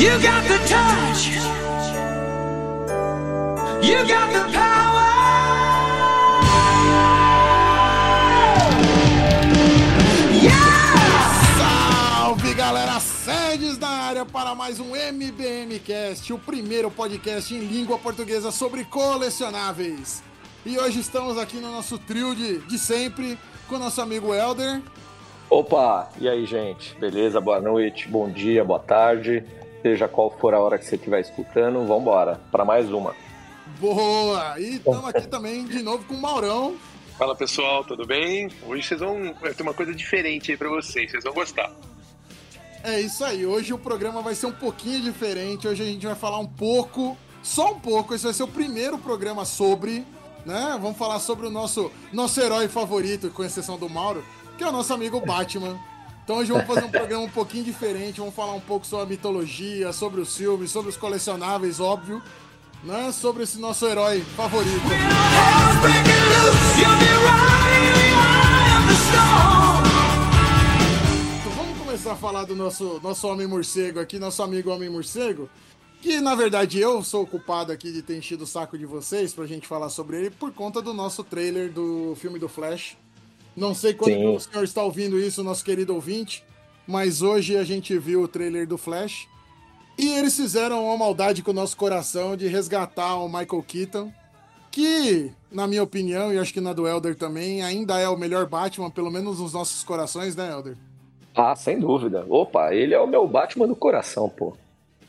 You got the touch. You got the power. Yeah! Salve galera, sedes da área para mais um MBMcast, o primeiro podcast em língua portuguesa sobre colecionáveis. E hoje estamos aqui no nosso trio de, de sempre com o nosso amigo Elder. Opa, e aí, gente? Beleza? Boa noite, bom dia, boa tarde. Seja qual for a hora que você estiver escutando, vamos embora para mais uma. Boa! E estamos aqui também de novo com o Maurão. Fala pessoal, tudo bem? Hoje vocês vão ter uma coisa diferente aí pra vocês, vocês vão gostar. É isso aí, hoje o programa vai ser um pouquinho diferente. Hoje a gente vai falar um pouco, só um pouco. Esse vai ser o primeiro programa sobre, né? Vamos falar sobre o nosso, nosso herói favorito, com exceção do Mauro, que é o nosso amigo Batman. Então hoje vamos fazer um programa um pouquinho diferente. Vamos falar um pouco sobre a mitologia, sobre os filmes, sobre os colecionáveis, óbvio, né? Sobre esse nosso herói favorito. Então vamos começar a falar do nosso, nosso homem morcego aqui, nosso amigo homem morcego. Que na verdade eu sou o culpado aqui de ter enchido o saco de vocês pra gente falar sobre ele por conta do nosso trailer do filme do Flash. Não sei quando Sim. o senhor está ouvindo isso, nosso querido ouvinte, mas hoje a gente viu o trailer do Flash. E eles fizeram uma maldade com o nosso coração de resgatar o Michael Keaton, que, na minha opinião, e acho que na do Elder também, ainda é o melhor Batman, pelo menos nos nossos corações, né, Elder? Ah, sem dúvida. Opa, ele é o meu Batman do coração, pô.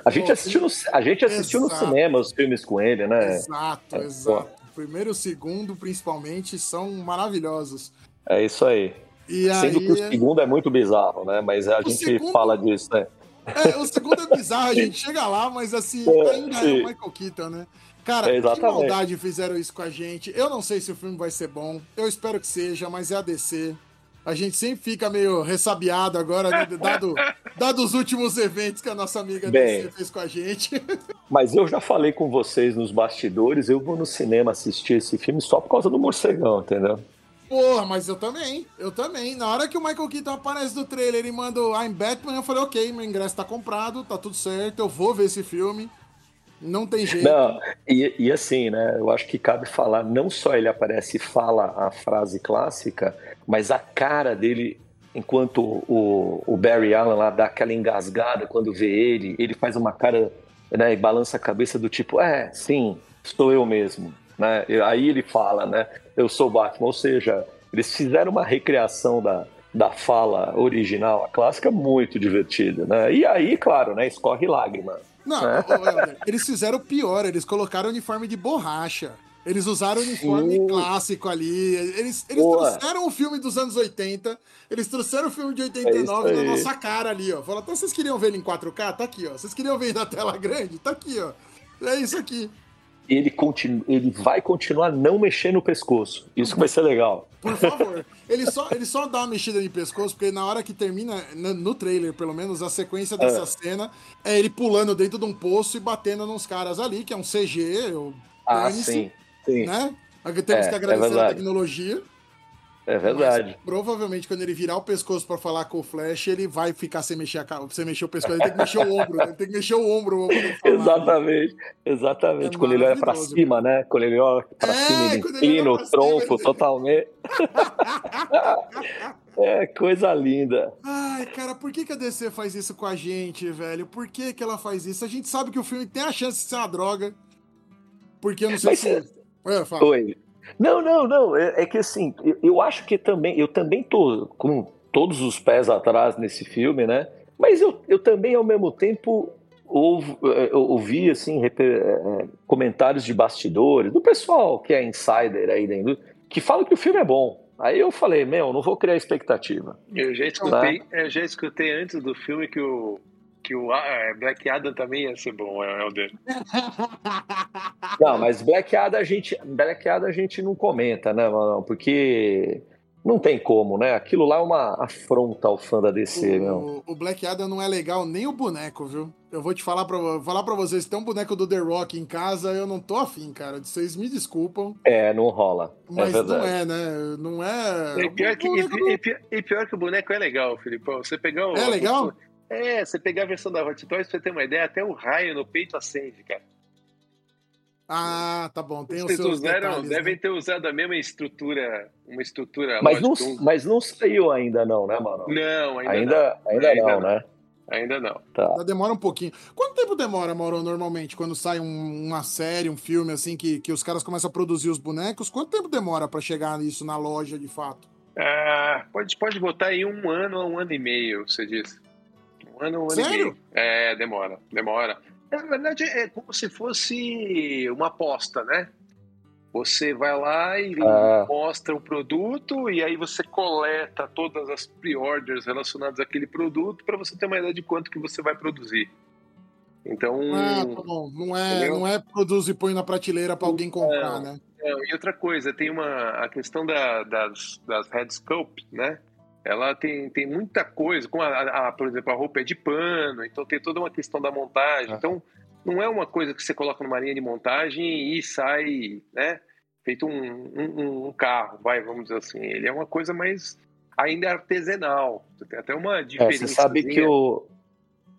A gente Pô, assistiu no, a gente assistiu no cinema os filmes com ele, né? Exato, É, exato. O primeiro e o segundo, principalmente, são maravilhosos. É isso aí. E Sendo que o aí, segundo é muito bizarro, né? Mas a O gente segundo- fala disso, né? é, o segundo é bizarro, a gente chega lá, mas assim, É, ainda é sim. o Michael Keaton, né? Cara, É, que maldade fizeram isso com a gente. Eu não sei se o filme vai ser bom, eu espero que seja, mas é a DC. A gente sempre fica meio ressabiado agora, né, dado, dado os últimos eventos que a nossa amiga Bem. DC fez com a gente. Mas eu já falei com vocês nos bastidores, eu vou no cinema assistir esse filme só por causa do morcegão, entendeu? Porra, mas eu também, eu também. Na hora que o Michael Keaton aparece no trailer e manda o I'm Batman, eu falei, ok, meu ingresso tá comprado, tá tudo certo, eu vou ver esse filme. Não tem jeito. Não, e, e assim, né? Eu acho que cabe falar, não só ele aparece e fala a frase clássica, mas a cara dele, enquanto o, o Barry Allen lá dá aquela engasgada quando vê ele, ele faz uma cara né, e balança a cabeça do tipo, é, sim, sou eu mesmo. Né? Aí ele fala, né? Eu sou Batman, ou seja, eles fizeram uma recriação da, da fala original, a clássica, muito divertida, né? E aí, claro, né? Escorre lágrima. Não, Helder, eles fizeram pior, eles colocaram uniforme de borracha. Eles usaram o uniforme Sim. clássico ali. Eles, eles Boa. trouxeram o filme dos anos 80, eles trouxeram o filme de É 89 isso na nossa cara ali, ó. Falaram, então vocês queriam ver ele em 4K? Tá aqui, ó. Vocês queriam ver na tela grande? Tá aqui, ó. É isso aqui. Ele, continu, ele vai continuar não mexendo no pescoço. Isso vai ser legal. Por favor. Ele só, ele só dá uma mexida de pescoço, porque na hora que termina, no, trailer, pelo menos, a sequência dessa É. cena é ele pulando dentro de um poço e batendo nos caras ali, que é um CG, Ah, dane-se, sim. Sim, né? Temos É, que é agradecer a verdade. tecnologia. É verdade. Mas, provavelmente, quando ele virar o pescoço pra falar com o Flash, ele vai ficar sem mexer, a, sem mexer o pescoço. Ele tem que mexer o ombro, né? Ele tem que mexer o ombro. Exatamente, exatamente. É quando ele olha pra maravilhoso, cima, né? Quando ele olha pra É, cima, ele inclina o tronco ele- totalmente. é coisa linda. Ai, cara, por que, que a DC faz isso com a gente, velho? Por que, que ela faz isso? A gente sabe que o filme tem a chance de ser uma droga. Porque eu não sei Mas se. É, fala. Oi. Não, não, não. É, é que assim, eu, eu acho que também, eu também tô com todos os pés atrás nesse filme, né? Mas eu, eu também, ao mesmo tempo, ouv- eh, eu ouvi assim, reper- eh, comentários de bastidores, do pessoal que é insider aí da indústria, que fala que o filme é bom. Aí eu falei, meu, não vou criar expectativa. Eu já escutei, eu já escutei antes do filme que o que o ah, Black Adam também ia ser bom, é, Helder. Não, mas Black Adam a gente, Black Adam a gente não comenta, né, mano? Porque não tem como, né? Aquilo lá é uma afronta ao fã da DC, meu. O, o Black Adam não é legal nem o boneco, viu? Eu vou te falar pra, falar pra vocês, tem um boneco do The Rock em casa, eu não tô afim, cara. Vocês me desculpam, É, não rola. mas é não é, né? Não é. E pior, que, o e, boneco e pior, e pior que o boneco é legal, Filipão. Você pegar o. É legal? É, você pegar a versão da Hot Toys, pra você ter uma ideia, até o raio no peito acende, cara. Ah, tá bom. Tem os Vocês seus usaram, detalhes, devem né? ter usado a mesma estrutura, uma estrutura Mas não, mas não saiu ainda, não, né, mano? Não, ainda, Ainda, ainda, Ainda não, não. né? não. Ainda não. Tá. Ainda demora um pouquinho. Quanto tempo demora, Mauro, normalmente, quando sai um- uma série, um filme, assim, que, que os caras começam a produzir os bonecos? Quanto tempo demora pra chegar nisso na loja, de fato? Ah, pode, pode botar aí um ano a um ano e meio, você disse. Ano, um ano Sério? e meio. É, demora, demora. Na verdade, é como se fosse uma aposta, né? Você vai lá e Ah. mostra o produto e aí você coleta todas as pre-orders relacionadas àquele produto para você ter uma ideia de quanto que você vai produzir. Então, Ah, tá bom. Não é, Entendeu? não é produz e põe na prateleira pra alguém comprar, Não. né? Não, e outra coisa, tem uma a questão da- das, das head sculpt, né? Ela tem, tem muita coisa, como a, a- por exemplo, a roupa é de pano, então tem toda uma questão da montagem. Ah. Então, não é uma coisa que você coloca numa linha de montagem e sai, né? Feito um, um, um carro, vai, vamos dizer assim. Ele é uma coisa mais ainda artesanal. Você tem até uma É, diferença. você sabe que o.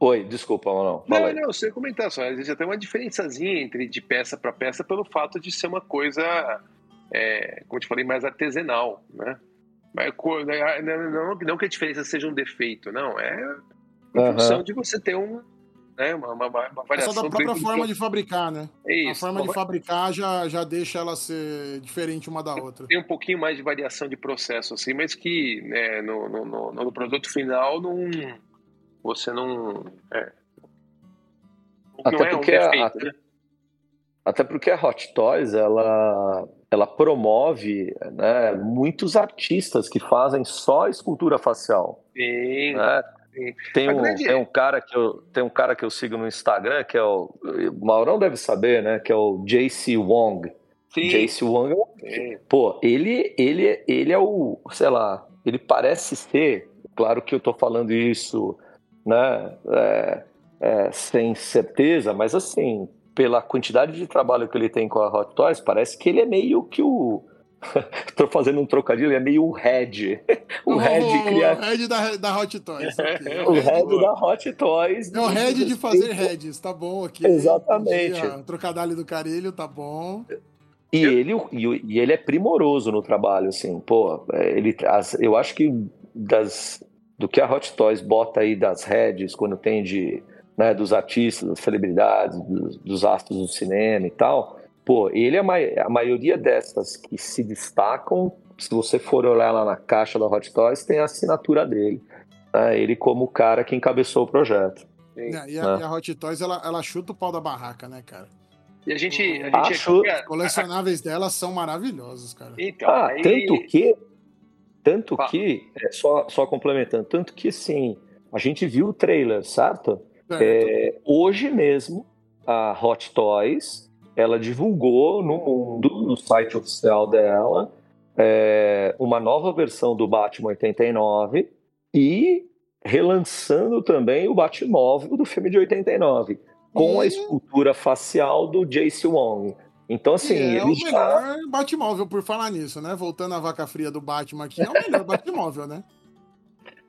Oi, desculpa. Fala Não, aí. não, você ia comentar só. Existe até uma diferençazinha entre de peça para peça pelo fato de ser uma coisa, é, como eu te falei, mais artesanal, né? Né, não, não- não que a diferença seja um defeito, não. É em Aham. função de você ter um, né, uma, uma, uma É só variação. da própria forma de fabricar, né? É A isso. forma de fabricar já, já deixa ela ser diferente uma da outra. Tem um pouquinho mais de variação de processo, assim, mas que né, no, no, no- no produto final não, você não. É, Até não é um porque a- defeito, até- né? Até porque a Hot Toys, ela, ela promove né, muitos artistas que fazem só escultura facial. Sim, né? sim. Tem, um, grande- tem, um cara que eu, tem um cara que eu sigo no Instagram, que é o. O Maurão deve saber, né? Que é o JC Wong. sim, JC Wong é um sim. Pô, ele, ele, ele é o, sei lá, ele parece ser, claro que eu tô falando isso, né, é, é, sem certeza, mas assim, pela quantidade de trabalho que ele tem com a Hot Toys, parece que ele é meio que o. tô fazendo um trocadilho, ele é meio o head. o head o, cria... o head da, da Hot Toys. ok. O head boa. da Hot Toys. É o head de fazer heads, tá bom aqui. Exatamente. Ó. Trocadilho do carilho, tá bom. E ele, e, e ele é primoroso no trabalho, assim, pô, é, ele, as- eu acho que das, do que a Hot Toys bota aí das heads, quando tem de, né, dos artistas, das celebridades, dos, dos astros do cinema e tal, pô, ele é a, mai- a maioria dessas que se destacam, se você for olhar lá na caixa da Hot Toys, tem a assinatura dele, né, ele como o cara que encabeçou o projeto. sim. É, e, a, Ah. e a Hot Toys, ela, ela chuta o pau da barraca, né, cara? E a gente. A gente Acho- aqui, Os colecionáveis dela são maravilhosos, cara. Então, Ah, aí, tanto que. Tanto Fala. que. é, só, só complementando, tanto que sim, a gente viu o trailer, certo? Certo. É, hoje mesmo, a Hot Toys ela divulgou no mundo, no site oficial dela, é, uma nova versão do Batman 89 e relançando também o Batmóvel do filme de 89, com a E- escultura facial do Jace Wong. Então, assim, E é o já melhor Batmóvel, por falar nisso, né? Voltando à vaca fria do Batman aqui, é o melhor Batmóvel, né?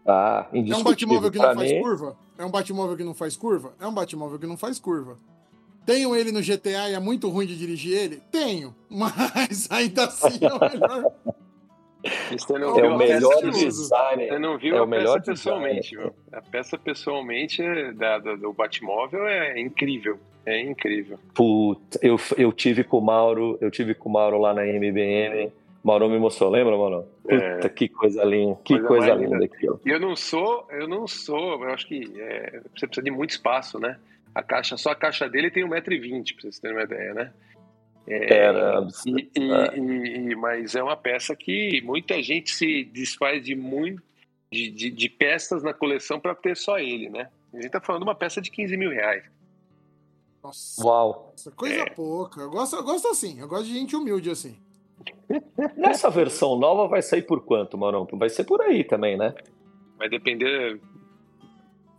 Ah, É um indiscutível. Batmóvel que Pra não faz mim, curva? É um Batmóvel que não faz curva? É um Batmóvel que não faz curva. Tenho ele no GTA e é muito ruim de dirigir ele? Tenho. Mas ainda assim é o melhor. você não É viu o melhor design. Você não viu É a o melhor peça pessoalmente, viu? A peça pessoalmente é da, da- do Batmóvel é incrível. É incrível. Puta, eu, eu tive com o Mauro, eu tive com o Mauro lá na MBM. Mauro me mostrou, lembra, Mauro? Puta, É. que coisa linda, que Coisa coisa, linda linda. aquilo. Eu não sou, eu não sou, eu acho que é, você precisa de muito espaço, né? A caixa, só a caixa dele tem 1,20m, pra vocês terem uma ideia, né? É, Era E, e- É. e- e- mas é uma peça que muita gente se desfaz de muito de, de- de peças na coleção para ter só ele, né? A gente tá falando de uma peça de 15 mil reais. Nossa, Uau. coisa É. pouca. Eu gosto, eu gosto assim. Eu gosto de gente humilde assim. Nessa versão nova vai sair por quanto, Mauro? Vai ser por aí também, né? Vai depender.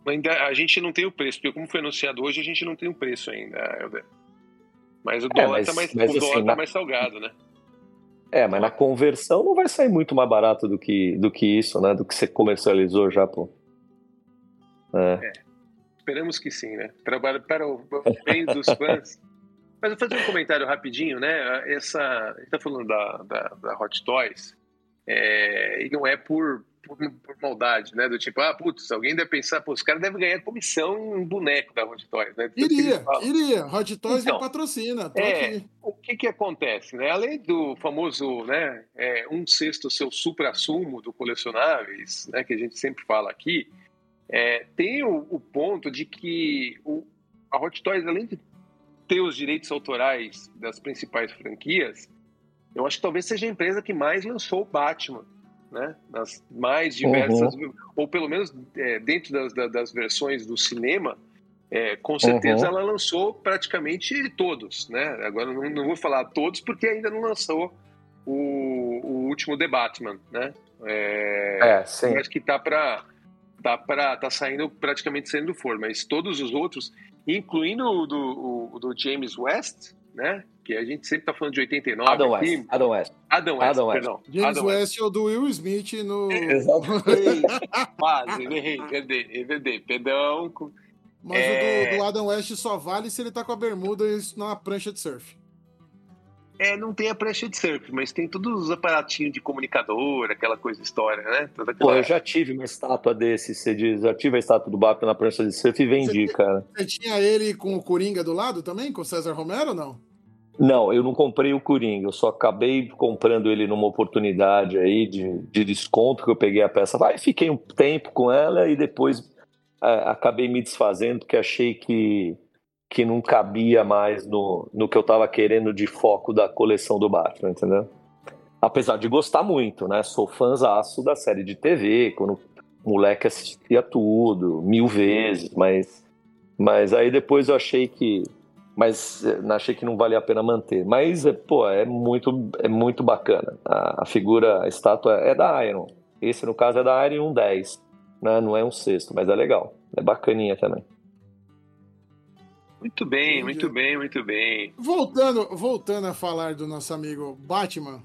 Ainda, a gente não tem o preço, porque como foi anunciado hoje, a gente não tem o preço ainda, Helder. Mas o dólar, mas- tá, mais, mas o dólar assim, tá na- mais salgado, né? É, mas na conversão não vai sair muito mais barato do que, do que isso, né? Do que você comercializou já, pô. É. Esperamos que sim, né? Trabalho para o bem dos fãs. Mas eu vou fazer um comentário rapidinho, né? Essa, a gente tá falando da, da, da Hot Toys, é, e não é por, por, por maldade, né? Do tipo, ah, putz, alguém deve pensar, pô, os caras devem ganhar comissão em boneco da Hot Toys, né? Iria, iria. Hot Toys Então, patrocina. É, o que que acontece, né? Além do famoso, né, é, um sexto seu supra-sumo do colecionáveis, né, que a gente sempre fala aqui, é, tem o, o ponto de que o, a Hot Toys, além de ter os direitos autorais das principais franquias, eu acho que talvez seja a empresa que mais lançou o Batman, né? Nas mais diversas, ou pelo menos é, dentro das, da- das versões do cinema, é, com certeza Uhum. ela lançou praticamente todos, né? Agora não, não vou falar todos porque ainda não lançou o, o último The Batman, né? É, É, sim. eu acho que tá para tá para tá saindo praticamente saindo do forno, mas todos os outros, incluindo o do, o- do James West, né? Que a gente sempre tá falando de 89 Adam aqui. West. Adam West. Adam West, Adam West. perdão. James Adam West é o do Will Smith no. Quase, errei, errei, errei, perdão. Mas É. o do, do Adam West só vale se ele tá com a bermuda e na prancha de surf. É, não tem a prancha de surf, mas tem todos os aparatinhos de comunicador, aquela coisa história, né? Toda aquela- Pô, eu já tive uma estátua desse, você diz. Já tive a estátua do Batman na prancha de surf e vendi, cara. Você tinha ele com o Coringa do lado também, com o César Romero ou não? Não, eu não comprei o Coringa, eu só acabei comprando ele numa oportunidade aí de, de desconto que eu peguei a peça. Vai, fiquei um tempo com ela e depois é, acabei me desfazendo porque achei que, que não cabia mais no, no que eu tava querendo de foco da coleção do Batman, entendeu? Apesar de gostar muito, né? Sou fãzaço da série de TV, quando moleque assistia tudo, mil vezes, mas, mas aí depois eu achei que mas eh, achei que não valia a pena manter. Mas, eh, pô, é muito, é muito bacana. A, a figura, a estátua é da Iron. Esse, no caso, é da Iron 10. Né? Não é um sexto, mas é legal. É bacaninha também. Muito bem, Entendi. muito bem, muito bem. Voltando, voltando a falar do nosso amigo Batman.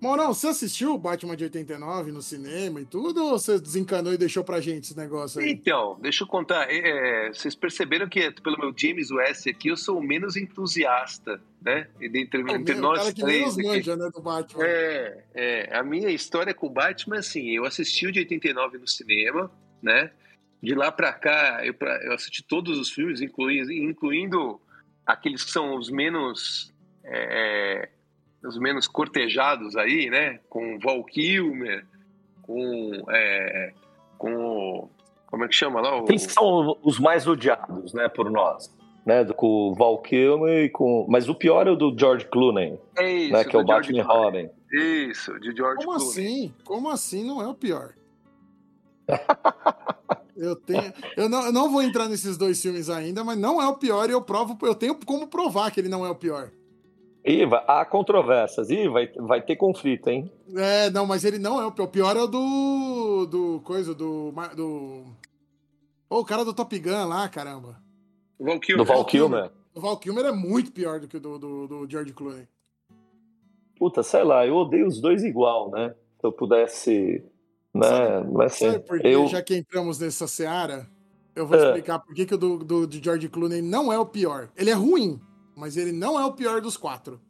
Morão, você assistiu o Batman de 89 no cinema e tudo? Ou você desencanou e deixou pra gente esse negócio aí? Então, deixa eu contar. é, vocês perceberam que, pelo meu James West aqui, eu sou o menos entusiasta, né? E Entre, Pô, entre nós cara que três aqui. manja, né, do Batman. É, é, a minha história com o Batman, assim, eu assisti o de 89 no cinema, né? De lá pra cá, eu, pra- eu assisti todos os filmes, incluindo, incluindo aqueles que são os menos é, os menos cortejados aí, né? Com Val Kilmer, com é, com o- como é que chama lá? O, Quem são os mais odiados, né, por nós? Né, do- com o Val Kilmer e com... Mas o pior é o do George Clooney, é isso, né, que é o George Batman. Robin. Isso, de George Como Clooney. assim? Como assim não é o pior? Eu tenho, eu não, eu não vou entrar nesses dois filmes ainda, mas não é o pior e eu provo, eu tenho como provar que ele não é o pior. E vai- há controvérsias. Ih, vai, vai ter conflito, hein? É, não, mas ele não é o pior. O pior é o do do coisa do do Ô, o cara do Top Gun lá, caramba. O Val Do Kilmer. Val Kilmer. O Val Kilmer é muito pior do que o do, do, do George Clooney. Puta, sei lá, eu odeio os dois igual, né? Se eu pudesse. Né? Mas assim, Sabe por eu. Já que entramos nessa seara, eu vou É. explicar por que, que o do, do, de George Clooney não é o pior. Ele é ruim, mas ele não é o pior dos quatro.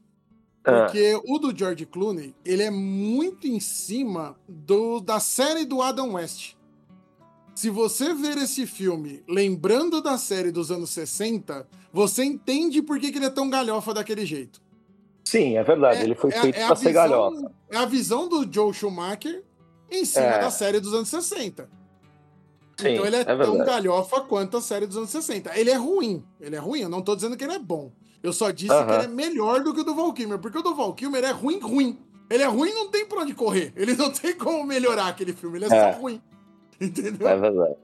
Ah, Porque o do George Clooney, ele é muito em cima do, da série do Adam West. Se você ver esse filme lembrando da série dos anos 60, você entende por que, que ele é tão galhofa daquele jeito. sim, é verdade. ele foi é- feito é a pra ser galhofa. É a visão do Joe Schumacher em cima É. da série dos anos 60. Sim, então ele é, é tão verdade. galhofa quanto a série dos anos 60. Ele é ruim. Ele é ruim. Eu não tô dizendo que ele é bom. Eu só disse Aham. que ele é melhor do que o do Val Kilmer. Porque o do Val Kilmer é ruim, ruim. Ele é ruim não tem pra onde correr. Ele não tem como melhorar aquele filme. Ele é, É. só ruim. Entendeu? É verdade.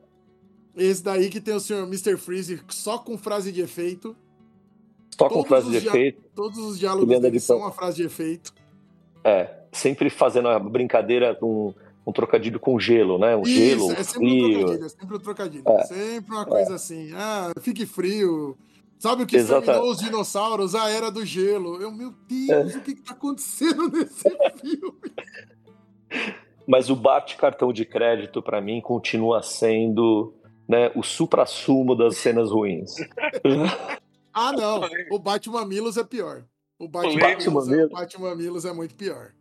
Esse daí que tem o senhor Mr. Freeze só com frase de efeito. Só com Todos frase de efeito. Todos os diálogos dele de são uma frase de efeito. É. Sempre fazendo a brincadeira, um, um trocadilho com gelo, né? Um gelo, é sempre um frio. trocadilho, é sempre um trocadilho. É. Sempre uma coisa assim. Ah, fique frio. Sabe o que Exata- exterminou os dinossauros? A era do gelo. Eu, meu Deus, É. o que, que tá acontecendo nesse filme? Mas o bate cartão de crédito, pra mim, continua sendo né, o supra-sumo das cenas ruins. Ah, não. O Batman Milos é pior. O Batman, Milos, é, Batman Milos é muito pior.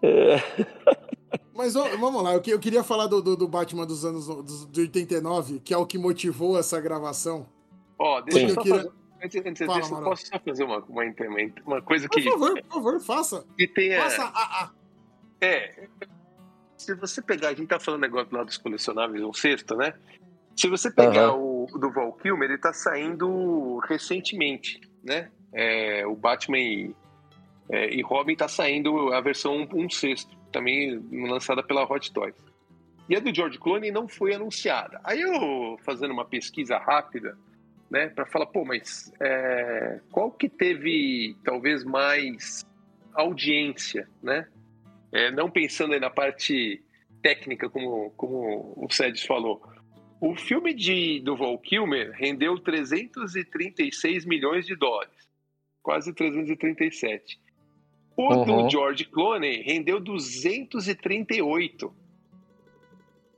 É, Mas ó, vamos lá, eu, que- eu queria falar do, do, do Batman dos anos dos, de 89, que é o que motivou essa gravação. Ó, deixa Sim. eu só Eu queria- fazer. Antes, antes Fala, eu Amaral. posso só fazer uma, uma, uma coisa Por que, favor, por favor, faça. que tenha. Faça a, a. É. Se você pegar, a gente tá falando negócio lá dos colecionáveis, um sexto, né? Se você pegar o, o do Val Kilmer, ele tá saindo recentemente, né? É, o Batman e, é, e Robin tá saindo a versão 1 um, sexto, também lançada pela Hot Toys. E a do George Clooney não foi anunciada. Aí eu, fazendo uma pesquisa rápida, né, para falar, pô, mas é, qual que teve talvez mais audiência, né? É, não pensando aí na parte técnica, como, como o Sedes falou. O filme de, do Val Kilmer rendeu 336 milhões de dólares. Quase 337. O Uhum. do George Clooney rendeu 238.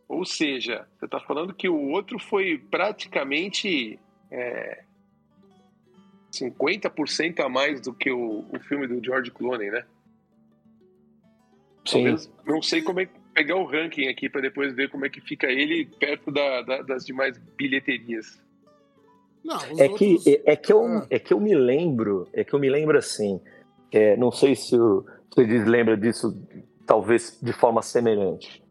Ou seja, você está falando que o outro foi praticamente é, 50% a mais do que o, o filme do George Clooney, né? sim. Talvez, não sei como é que pegar o ranking aqui para depois ver como é que fica ele perto da- da- das demais bilheterias. Não, É que, outros- é, é que eu, Ah. é que eu me lembro, é que eu me lembro assim, é, não sei se o Feliz lembra disso, talvez de forma semelhante.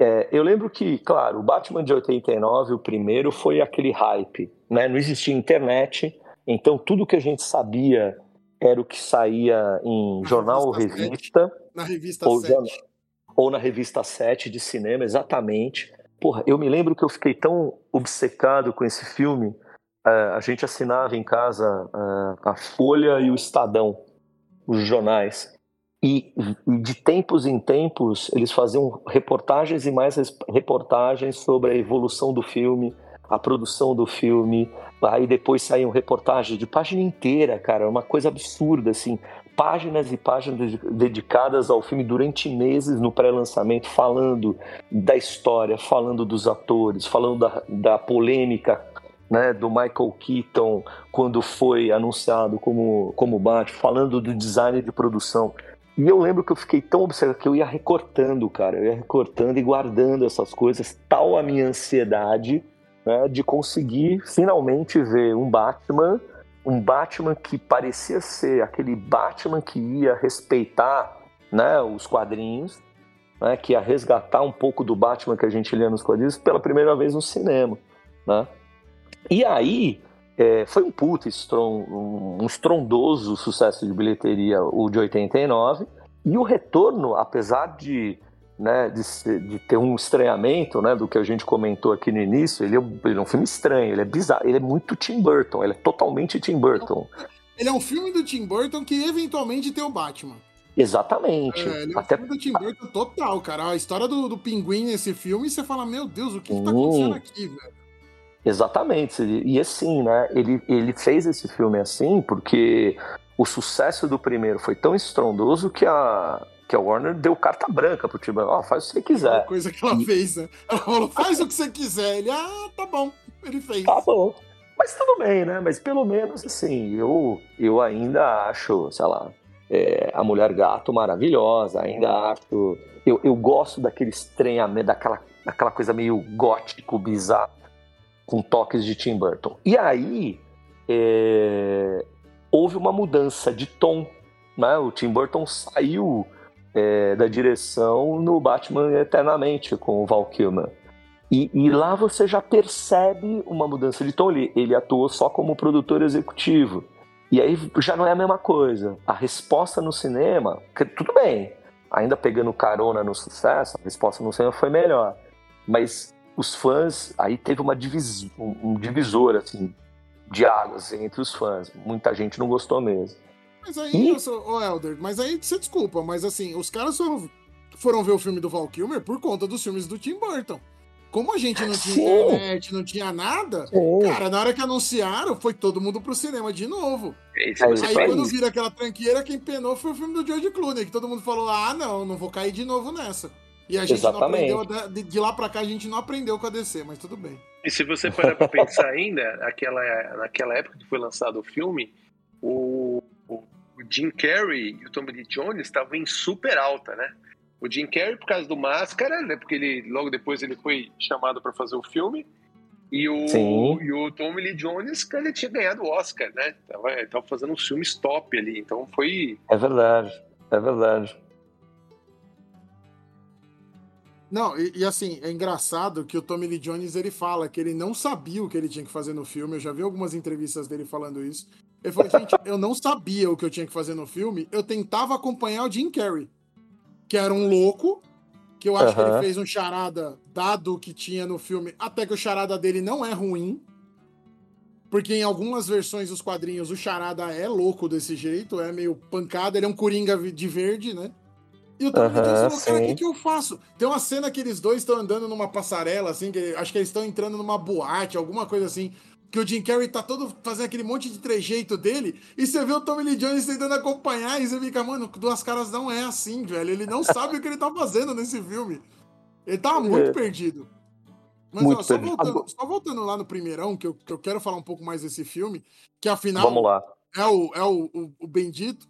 É, eu lembro que, claro, o Batman de 89, o primeiro, foi aquele hype, né? Não existia internet, então tudo que a gente sabia era o que saía em Na jornal ou revista na revista ou 7. jornal- ou na revista 7 de cinema, exatamente. Porra, eu me lembro que eu fiquei tão obcecado com esse filme. eh, a gente assinava em casa eh, a Folha e o Estadão, os jornais. E, de tempos em tempos eles faziam reportagens e mais reportagens sobre a evolução do filme, a produção do filme. Aí depois saíam reportagens de página inteira, cara, uma coisa absurda assim páginas e páginas dedi- dedicadas ao filme durante meses no pré-lançamento, falando da história, falando dos atores, falando da, da polêmica né, do Michael Keaton quando foi anunciado como, como Batman, falando do design de produção. E eu lembro que eu fiquei tão obcecado que eu ia recortando, cara, eu ia recortando e guardando essas coisas, tal a minha ansiedade né, de conseguir finalmente ver um Batman um Batman que parecia ser aquele Batman que ia respeitar né, os quadrinhos, né, que ia resgatar um pouco do Batman que a gente lia nos quadrinhos pela primeira vez no cinema. Né? E aí é, foi um puta estron, um, um estrondoso sucesso de bilheteria o de 89 e o retorno, apesar de né, de, de ter um estranhamento, né, do que a gente comentou aqui no início, ele é, um- ele é um filme estranho, ele é bizarro, ele é muito Tim Burton, ele é totalmente Tim Burton. Ele é um filme do Tim Burton que eventualmente tem o Batman. Exatamente. É, ele é um Até filme do Tim Burton total, cara. A história do, do pinguim nesse filme, você fala, meu Deus, o que, que tá acontecendo aqui, velho? Exatamente. E assim, né? Ele, ele fez esse filme assim porque o sucesso do primeiro foi tão estrondoso que a, que a Warner deu carta branca pro Tim Burton. Ó, faz o que você quiser. coisa que ela E- fez, né? Ela falou, faz o que você quiser. Ele, ah, tá bom. Ele fez. Tá bom. Mas tudo bem, né? Mas pelo menos, assim, eu, eu ainda acho, sei lá, é, a Mulher Gato maravilhosa, ainda acho. Eu, eu gosto daquele estranhamento, daquela, daquela coisa meio gótico, bizarro, com toques de Tim Burton. E aí, é, houve uma mudança de tom, né? O Tim Burton saiu é, da direção no Batman Eternamente com o Val Kilmer. E, e lá você já percebe uma mudança de tom. Ele, ele atuou só como produtor executivo. E aí já não é a mesma coisa. A resposta no cinema, que tudo bem, ainda pegando carona no sucesso, a resposta no cinema foi melhor. Mas os fãs, aí teve uma divis, um, um divisor, assim, de águas entre os fãs. Muita gente não gostou mesmo. Mas aí, E- ô Helder, mas aí você desculpa, mas assim, os caras foram, foram ver o filme do Val Kilmer por conta dos filmes do Tim Burton. Como a gente não tinha Sim. internet, não tinha nada, cara, na hora que anunciaram, foi todo mundo pro cinema de novo. Se É isso aí. quando vira aquela tranqueira, quem penou foi o filme do George Clooney, que todo mundo falou, ah, não, não vou cair de novo nessa. E a gente Exatamente. não aprendeu, de, de lá pra cá a gente não aprendeu com a DC, mas tudo bem. E se você parar pra pensar ainda, naquela, naquela época que foi lançado o filme, o, o, Jim Carrey e o Tommy Lee Jones estavam em super alta, né? O Jim Carrey por causa do Máscara, né? Porque ele logo depois ele foi chamado para fazer o filme. E o, Sim. e o Tommy Lee Jones, que ele tinha ganhado o Oscar, né? Tava, ele tava fazendo uns filmes top ali. Então foi. É verdade, é verdade. Não, e, e assim, é engraçado que o Tommy Lee Jones ele fala que ele não sabia o que ele tinha que fazer no filme. Eu já vi algumas entrevistas dele falando isso. Ele falou, gente, eu não sabia o que eu tinha que fazer no filme, eu tentava acompanhar o Jim Carrey, que era um louco, que eu acho que ele fez um charada dado o que tinha no filme, até que o charada dele não é ruim, porque em algumas versões dos quadrinhos o charada é louco desse jeito, é meio pancada, ele é um coringa de verde, né? E o Tommy Aham, falou, cara, o que, que eu faço? Tem uma cena que eles dois estão andando numa passarela, assim, que acho que eles estão entrando numa boate, alguma coisa assim, que o Jim Carrey tá todo fazendo aquele monte de trejeito dele, e você vê o Tommy Lee Jones tentando acompanhar, e você fica, mano, Duas Caras não é assim, velho. Ele não sabe o que ele tá fazendo nesse filme. Ele muito É. perdido. Mas, Muito ó, só, voltando, só voltando lá no primeirão, que eu, que eu quero falar um pouco mais desse filme, que afinal Vamos lá. é o, é o, o, o Bendito,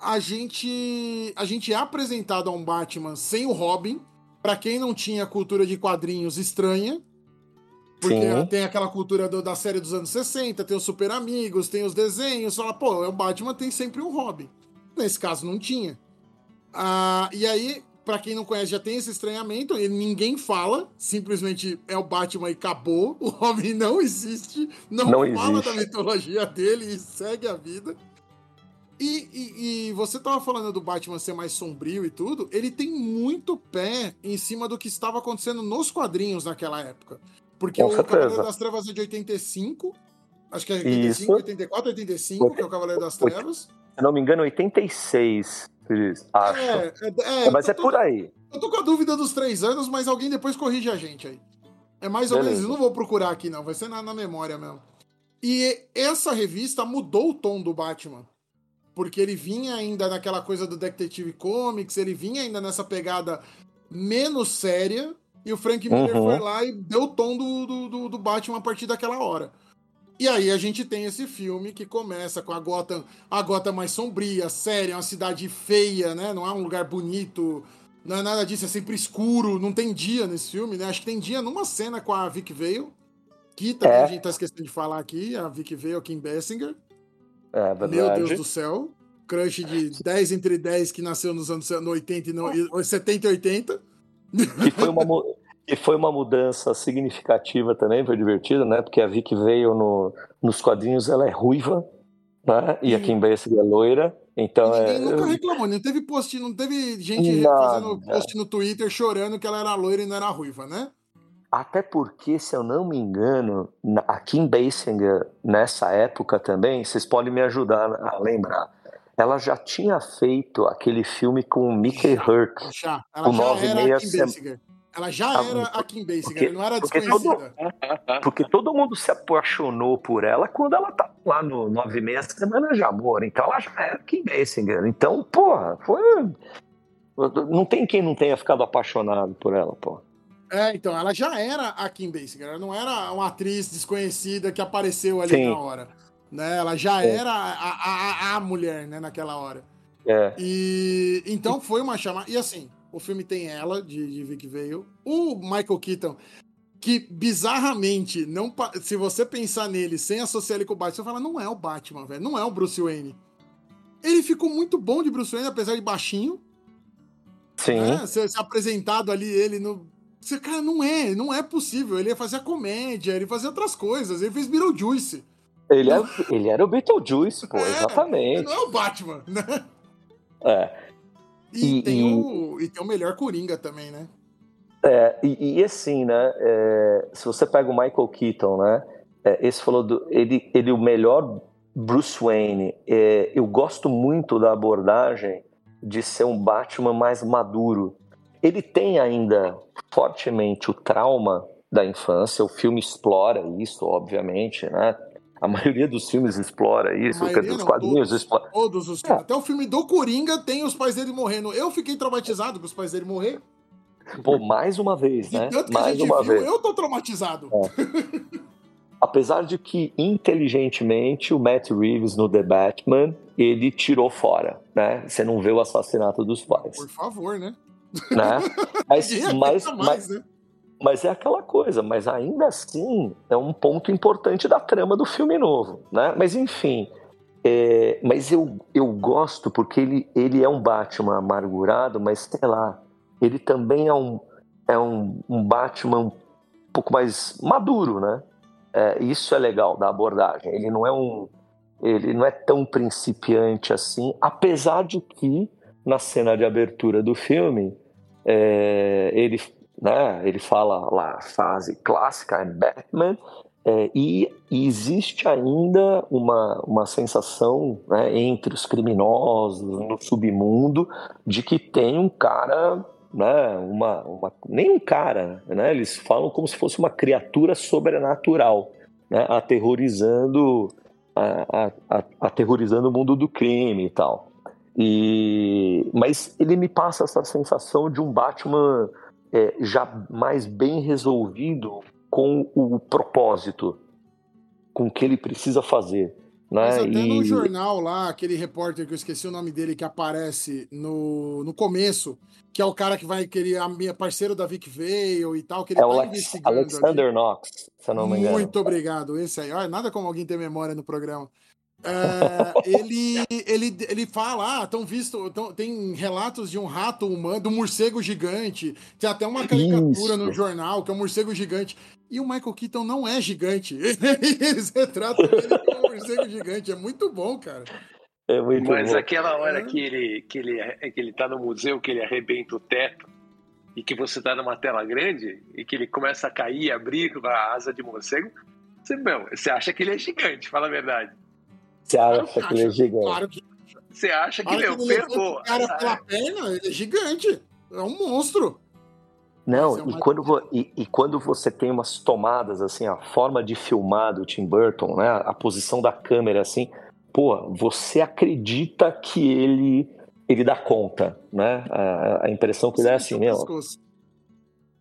a gente, a gente é apresentado a um Batman sem o Robin, pra quem não tinha cultura de quadrinhos estranha, porque Sim. tem aquela cultura do- da série dos anos 60, tem os Super Amigos, tem os desenhos, fala, pô, o Batman tem sempre um Robin. Nesse caso não tinha. Ah, e aí, pra quem não conhece, já tem esse estranhamento, ele, ninguém fala, simplesmente é o Batman e acabou. O Robin não existe, não, Não fala existe. da mitologia dele e segue a vida. E, e- e você tava falando do Batman ser mais sombrio e tudo, ele tem muito pé em cima do que estava acontecendo nos quadrinhos naquela época. Porque Com o certeza. Cavaleiro das Trevas é de 85, acho que é 85, Isso. 84, 85, que é o Cavaleiro das Trevas. Se não me engano, 86, Cris, acho. É, é, é, Mas é tô- por aí. Eu tô com a dúvida dos três anos, mas alguém depois corrige a gente aí. É mais ou Beleza. menos, eu não vou procurar aqui não, vai ser na, na memória mesmo. E essa revista mudou o tom do Batman. Porque ele vinha ainda naquela coisa do Detective Comics, ele vinha ainda nessa pegada menos séria, e o Frank Miller Uhum. foi lá e deu o tom do, do, do- do Batman a partir daquela hora. E aí a gente tem esse filme que começa com a Gotham, a Gotham mais sombria, séria, uma cidade feia, né? Não é um lugar bonito, não é nada disso, é sempre escuro, não tem dia nesse filme, né? Acho que tem dia numa cena com a Vic Vale, que também É. a gente tá esquecendo de falar aqui, a Vic Vale, Kim Basinger. É Meu verdade. Deus do céu. Crush de 10 entre 10 que nasceu nos anos no 80 e no, e 70 e 80. Que foi uma, que foi uma mudança significativa também, foi divertido, né? Porque a Vicky veio no, nos quadrinhos, ela é ruiva, né? E a Sim. Kim Basinger é loira. Então, E é, ninguém nunca reclamou, não teve post, não teve gente fazendo post no Twitter chorando que ela era loira e não era ruiva, né? Até porque, se eu não me engano, na- a Kim Basinger, nessa época também, vocês podem me ajudar a lembrar, ela já tinha feito aquele filme com o Mickey Hurt. Já. Ela O já nove e era meia a Kim sem- Basinger. Ela já Ah, era a Kim Basinger, porque- não era porque desconhecida. Porque todo mundo se apaixonou por ela quando ela tava lá no Nove e Meia Semanas de Amor. Então ela já era Kim Basinger. Então, porra, foi... Não tem quem não tenha ficado apaixonado por ela, porra. É, então, ela já era a Kim Basinger, ela não era uma atriz desconhecida que apareceu ali Sim. na hora. Né? Ela já Sim. era a, a, a- mulher, né, naquela hora. É, E então foi uma chamada. E assim, o filme tem ela, de, de Vic Vale, o Michael Keaton, que bizarramente, não, se você pensar nele sem associar ele com o Batman, você fala, não é o Batman, velho, não é o Bruce Wayne. Ele ficou muito bom de Bruce Wayne, apesar de baixinho, sim. né? Ser, ser apresentado ali, ele no. Você, cara, não é, não é possível. Ele ia fazer comédia, ele fazia outras coisas. Ele fez Beetlejuice. Ele, é, ele era o Beetlejuice, pô, É, exatamente. não é o Batman, né? É. E, E- tem, e- O, e tem o melhor Coringa também, né? É, e, e assim, né? é, se você pega o Michael Keaton, né? é, esse falou do ele, ele o melhor Bruce Wayne. é, eu gosto muito da abordagem de ser um Batman mais maduro. Ele tem ainda fortemente o trauma da infância. O filme explora isso, obviamente, né? A maioria dos filmes explora isso, quer dizer, os quadrinhos todos. exploram. Todos os É. Até o filme do Coringa tem os pais dele morrendo. Eu fiquei traumatizado com os pais dele morrer. Pô, mais uma vez, né? Mais uma viu, vez. eu tô traumatizado. Apesar de que, inteligentemente, o Matt Reeves no The Batman, ele tirou fora, né? Você não vê o assassinato dos pais, Por favor, né? Né? Mas, Ninguém mas, aguenta mas, mais, né? mas é aquela coisa, mas ainda assim é um ponto importante da trama do filme novo, né? Mas enfim, é, mas eu, eu gosto porque ele, ele é um Batman amargurado, mas sei lá, ele também é um, é um, um Batman um pouco mais maduro, né? É, isso é legal da abordagem. Ele não é um, ele não é tão principiante assim, apesar de que na cena de abertura do filme é, ele, né, ele fala lá a frase clássica, I'm Batman, é, e, e existe ainda uma, uma sensação né, entre os criminosos no submundo de que tem um cara, né, uma, uma, nem um cara, né, eles falam como se fosse uma criatura sobrenatural, né, aterrorizando, a- a- a- aterrorizando o mundo do crime e tal. E, mas ele me passa essa sensação de um Batman é, já mais bem resolvido com o propósito, com o que ele precisa fazer. Né? Mas até no E- jornal lá, aquele repórter que eu esqueci o nome dele, que aparece no, no começo, que é o cara que vai querer, a minha parceiro da Vic Vale e tal, que ele é tá Alex- investigando. Alexander ali. Knox, se eu não me engano. Muito obrigado, esse aí. Olha, nada como alguém ter memória no programa. É, ele, ele, ele fala, ah, tão visto, tão- tem relatos de um rato humano, do morcego gigante. Tem até uma caricatura Isso. no jornal que é um morcego gigante. E o Michael Keaton não é gigante. Eles retratam ele como um morcego gigante. É muito bom, cara. É muito Mas bom. aquela hora É. que ele, que, ele, que ele tá no museu, que ele arrebenta o teto e que você tá numa tela grande e que ele começa a cair, abrir com a asa de morcego, você, meu, você acha que ele é gigante, fala a verdade. Você acha que ele é gigante? Claro que Você acha que, meu, que ele ferrou. o cara pela perna, ele é gigante. É um monstro. Não, é e, quando, vo- e, e quando você tem umas tomadas, assim, a forma de filmar do Tim Burton, né? A posição da câmera, assim, pô, você acredita que ele, ele dá conta, né? A, a impressão que dá é assim, meu.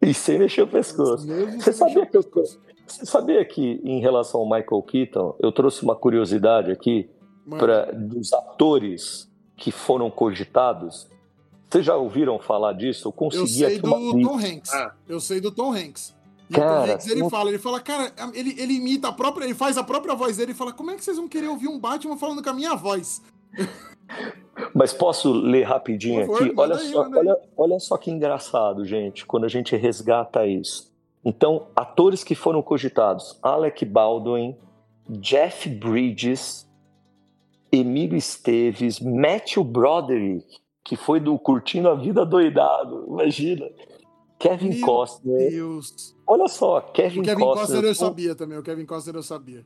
E sem mexer o pescoço. Você sem sabia mexer o que eu- pescoço. Você sabia que, em relação ao Michael Keaton, eu trouxe uma curiosidade aqui pra, dos atores que foram cogitados? Vocês já ouviram falar disso? Eu Eu consegui sei aqui do uma Tom Hanks. Ah. Eu sei do Tom Hanks. E o Cara, Tom Hanks, ele não- fala, ele fala, cara, ele, ele imita a própria, ele faz a própria voz dele e fala, como é que vocês vão querer ouvir um Batman falando com a minha voz? Mas posso ler rapidinho favor, aqui? Olha aí, só, olha, olha só que engraçado, gente, quando a gente resgata isso. Então, atores que foram cogitados: Alec Baldwin, Jeff Bridges, Emílio Esteves, Matthew Broderick, que foi do Curtindo a Vida Doidado, imagina. Kevin Meu Costner, Deus. olha só, Kevin, O Kevin Costner, Costner eu Tom- sabia também, o Kevin Costner eu sabia.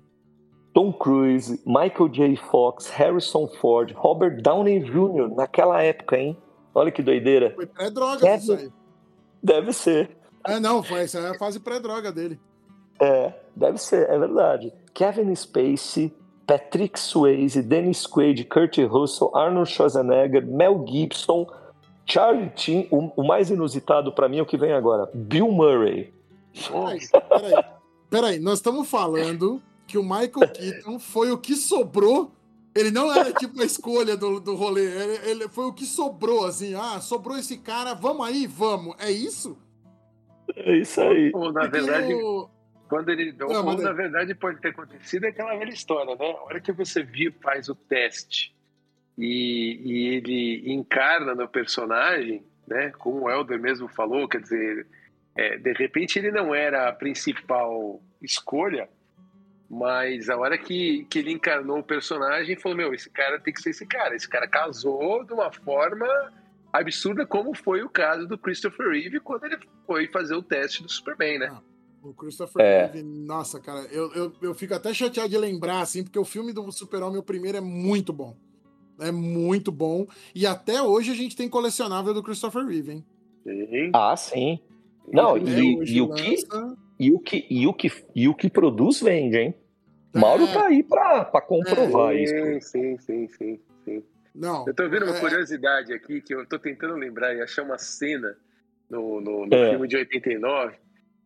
Tom Cruise, Michael J. Fox, Harrison Ford, Robert Downey Jr. naquela época, hein? Olha que doideira. Foi pré-droga Kevin- isso aí. Deve ser. Ah, não, foi essa é a fase pré-droga dele. É, deve ser, é verdade. Kevin Spacey, Patrick Swayze, Dennis Quaid, Kurt Russell, Arnold Schwarzenegger, Mel Gibson, Charlie Sheen, o, o mais inusitado pra mim é o que vem agora, Bill Murray. Peraí, peraí. Peraí, nós estamos falando que o Michael Keaton foi o que sobrou. Ele não era tipo a escolha do, do rolê, ele, ele foi o que sobrou, assim. Ah, sobrou esse cara, vamos aí, vamos. É isso? É isso aí. Ou, na verdade, o- quando ele. Não, ou, mas é- na verdade, pode ter acontecido aquela velha história, né? A hora que você viu, faz o teste e, e ele encarna no personagem, né? Como o Helder mesmo falou, quer dizer, é, de repente ele não era a principal escolha, mas a hora que, que ele encarnou o personagem, falou: Meu, esse cara tem que ser esse cara. Esse cara casou de uma forma absurda, como foi o caso do Christopher Reeve quando ele foi fazer o teste do Superman, né? O Christopher É. Reeve, nossa, cara, eu, eu, eu fico até chateado de lembrar, assim, porque o filme do Super-Homem, o primeiro, é muito bom. É muito bom. E até hoje a gente tem colecionável do Christopher Reeve, hein? Sim. Ah, sim. Não, e, e o que, e, o que, e, o que, e o que produz vende, hein? Mauro É. tá aí pra, pra comprovar isso. Sim, sim, sim, sim, sim. Não. Eu tô vendo uma é- curiosidade aqui que eu tô tentando lembrar e achar uma cena no, no, no É. filme de 89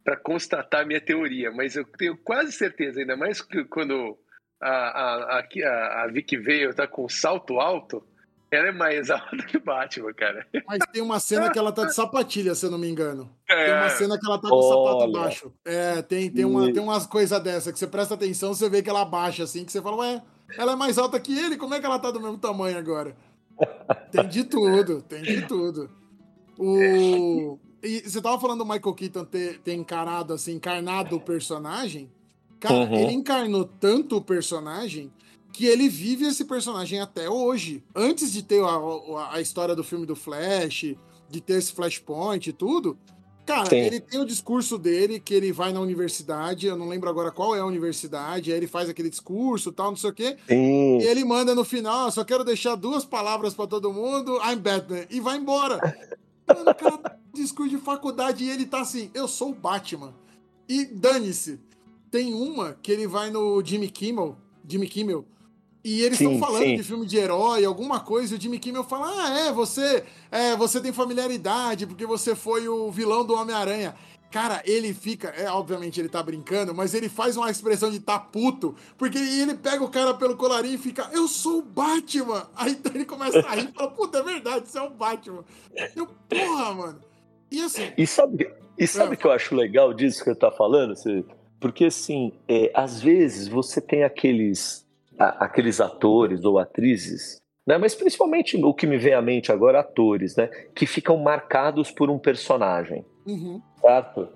para constatar minha teoria, mas eu tenho quase certeza, ainda mais que quando a, a, a, a, a Vicky Vale tá com salto alto, ela é mais alta que o Batman, cara. Mas tem uma cena que ela tá de sapatilha, se eu não me engano. Tem uma É, cena que ela tá com o sapato Olha. baixo. É, tem, tem, uma, tem umas coisas dessa que você presta atenção, você vê que ela baixa assim, que você fala, ué, ela é mais alta que ele, como é que ela tá do mesmo tamanho agora? Tem de tudo, tem de tudo. O... E você tava falando do Michael Keaton ter, ter encarado, assim, encarnado o personagem. Cara, Uhum. ele encarnou tanto o personagem que ele vive esse personagem até hoje. Antes de ter a, a- a história do filme do Flash, de ter esse Flashpoint e tudo. Cara, Sim. ele tem o discurso dele, que ele vai na universidade, eu não lembro agora qual é a universidade, aí ele faz aquele discurso tal, não sei o quê. Sim. E ele manda no final, "Ah, só quero deixar duas palavras pra todo mundo, I'm Batman, e vai embora. Mano, cara tá discurso de faculdade e ele tá assim, eu sou o Batman. E dane-se. Tem uma que ele vai no Jimmy Kimmel, Jimmy Kimmel, e eles estão falando sim. de filme de herói, alguma coisa, e o Jimmy Kimmel fala, ah, é, você, é, você tem familiaridade, porque você foi o vilão do Homem-Aranha. Cara, ele fica, é, obviamente ele tá brincando, mas ele faz uma expressão de tá puto, porque ele pega o cara pelo colarinho e fica, eu sou o Batman! Aí então ele começa a rir e fala, puta, é verdade, você é o Batman. Eu, porra, mano. E assim, E sabe, e sabe É. o que eu acho legal disso que você tá falando? Porque, assim, é, às vezes você tem aqueles, a- aqueles atores ou atrizes, né? mas principalmente o que me vem à mente agora, atores, né? Que ficam marcados por um personagem, uhum, certo?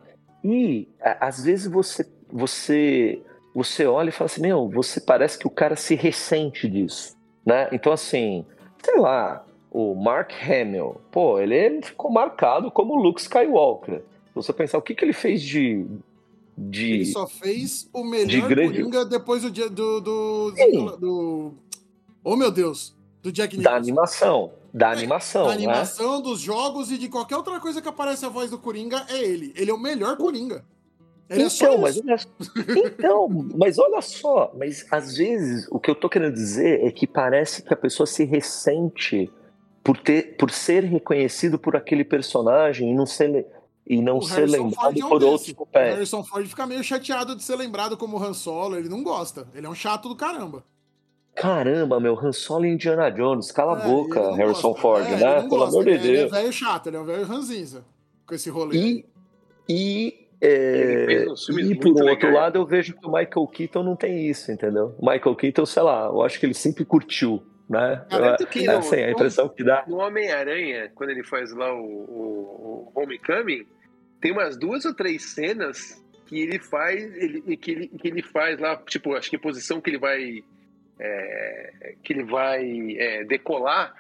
E a- às vezes você, você, você olha e fala assim, meu, você parece que o cara se ressente disso, né? Então, assim, sei lá, o Mark Hamill, pô, ele ficou marcado como Luke Skywalker. Se você pensar o que, que ele fez de. De... ele só fez o melhor de grande- Coringa depois do dia do, do, Sim. do- Oh, meu Deus! Do Jack Da Nicholson. animação. Da animação, Da né? animação, dos jogos e de qualquer outra coisa que aparece a voz do Coringa, é ele. Ele é o melhor Coringa. Ele é Então, mas isso. olha, então, mas olha só, mas às vezes o que eu tô querendo dizer é que parece que a pessoa se ressente por ter, por ser reconhecido por aquele personagem e não ser e não O ser Harrison lembrado Ford é um por desse. outros O. Harrison Ford fica meio chateado de ser lembrado como Han Solo. Ele não gosta. Ele é um chato do caramba. Caramba, meu, Han Solo e Indiana Jones, cala a É, boca, ele não Harrison gosta. Ford, É, né? Pelo gosta. amor de é- Ele é Deus. velho chato, ele é um velho ranzinza com esse rolê. E, e, Ele é, e por outro lado, eu vejo que o Michael Keaton não tem isso, entendeu? O Michael Keaton, sei lá, eu acho que ele sempre curtiu, né? Eu- que é, não- assim, a impressão que dá. No Homem-Aranha, quando ele faz lá o, o, o Homecoming, tem umas duas ou três cenas que ele faz, ele, que, ele, que ele faz lá, tipo, acho que a posição que ele vai é, que ele vai é, decolar.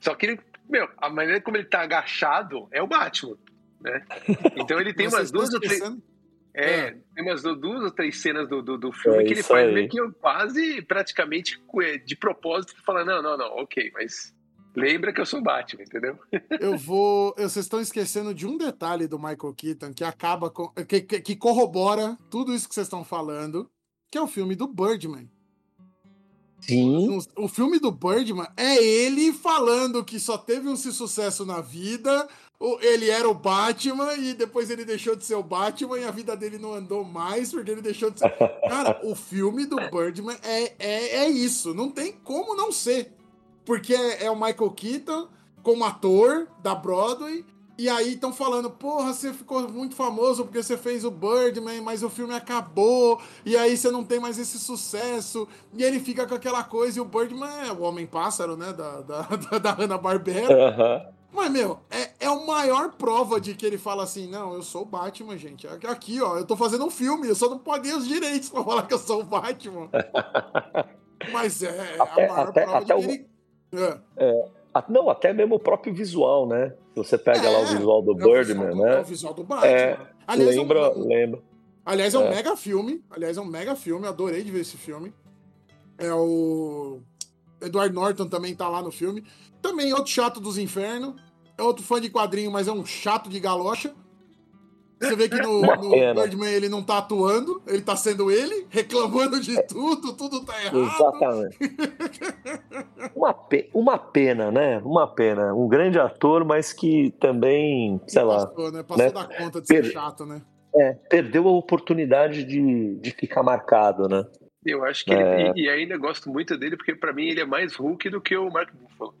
Só que ele, meu, a maneira como ele tá agachado é o Batman, né? Então ele tem Vocês umas duas ou três, esquecendo- é, tem umas du- duas ou três cenas do, do, do filme É que ele faz meio que quase praticamente é, de propósito, falando, não, não, não, ok, mas lembra que eu sou Batman, entendeu? Eu vou. eu- Vocês estão esquecendo de um detalhe do Michael Keaton que acaba com. que, que- que corrobora tudo isso que vocês estão falando, que é o filme do Birdman. Sim. O filme do Birdman é ele falando que só teve um sucesso na vida. Ele era o Batman e depois ele deixou de ser o Batman e a vida dele não andou mais porque ele deixou de ser. Cara, o filme do Birdman é, é, é isso. Não tem como não ser. Porque é, é o Michael Keaton como ator da Broadway. E aí estão falando, porra, você ficou muito famoso porque você fez o Birdman, mas o filme acabou, e aí você não tem mais esse sucesso. E ele fica com aquela coisa, e o Birdman é o Homem-Pássaro, né, da, da, da, Hanna-Barbera. Aham. Mas, meu, é, é a maior prova de que ele fala assim: não, eu sou o Batman, gente. Aqui, ó, eu tô fazendo um filme, eu só não paguei os direitos pra falar que eu sou o Batman. Mas é Até- a maior até- prova até de que o- ele. É, Ah, Não, até mesmo o próprio visual, né? Você pega lá o É, visual do é Birdman, do- É né? o visual do Batman. É, aliás, lembra, é um, lembra. aliás, é um É. mega filme. Aliás, é um mega filme. Adorei de ver esse filme. É o. Edward Norton também tá lá no filme. Também outro chato dos infernos. É outro fã de quadrinho, mas é um chato de galocha. Você vê que no, no. Birdman ele não tá atuando, ele tá sendo ele, reclamando de tudo, tudo tá errado. Exatamente. Uma, pe- uma pena, né? Uma pena. Um grande ator, mas que também, sei lá, Passou, né? Passou né? da conta de ser Per- chato, né? é, perdeu a oportunidade de, de ficar marcado, né? Eu acho que É. ele. E, e ainda gosto muito dele, porque pra mim ele é mais Hulk do que o Mark Ruffalo.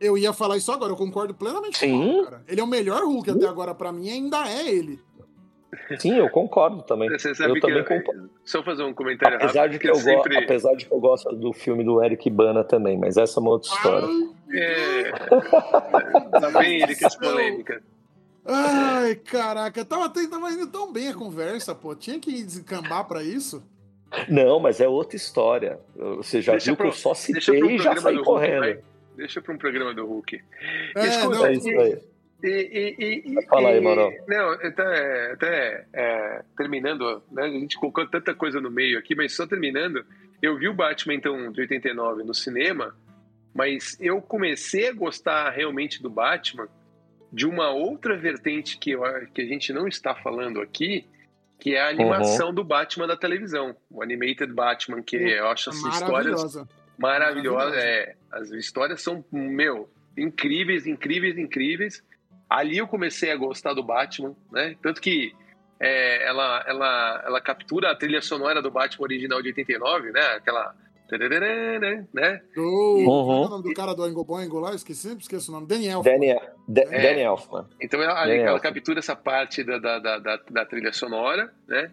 Eu ia falar isso agora, eu concordo plenamente com Sim. o cara. Ele é o melhor Hulk até agora pra mim, ainda é ele. Sim, eu concordo também. Você sabe Eu que também eu- concordo. Só fazer um comentário Apesar rápido, de, que que eu sempre. go... Apesar de que eu gosto do filme do Eric Bana também, mas essa é uma outra história. É... Vem ele com as polêmicas. Ai, caraca, tava, tava indo tão bem a conversa, pô. Tinha que descambar pra isso. Não, mas é outra história. Você já Deixa viu pro- que eu só deixa citei e já saí do Hulk, correndo. vai. Deixa pra um programa do Hulk. É, Escuta, não, É isso aí. E, e, e, Fala aí, Mauro. Não, até, até é, terminando, né, a gente colocou tanta coisa no meio aqui, mas só terminando, eu vi o Batman, então, de 89 no cinema, mas eu comecei a gostar realmente do Batman de uma outra vertente que, eu, que a gente não está falando aqui, que é a animação do Batman da televisão, o Animated Batman, que eu acho as histórias Maravilhosa. maravilhosa. Maravilhosa. É, as histórias são, meu, incríveis, incríveis, incríveis. Ali eu comecei a gostar do Batman, né? Tanto que é, ela, ela, ela captura a trilha sonora do Batman original de 89, né? Aquela. Né? Do, Uhum. Qual é o nome do cara do Oingo Boingo lá? Eu esqueci, sempre esqueço o nome. Daniel. Danny, Da- É. Elfman. Então ela, Legal. ela captura essa parte da, da, da, da, da trilha sonora, né?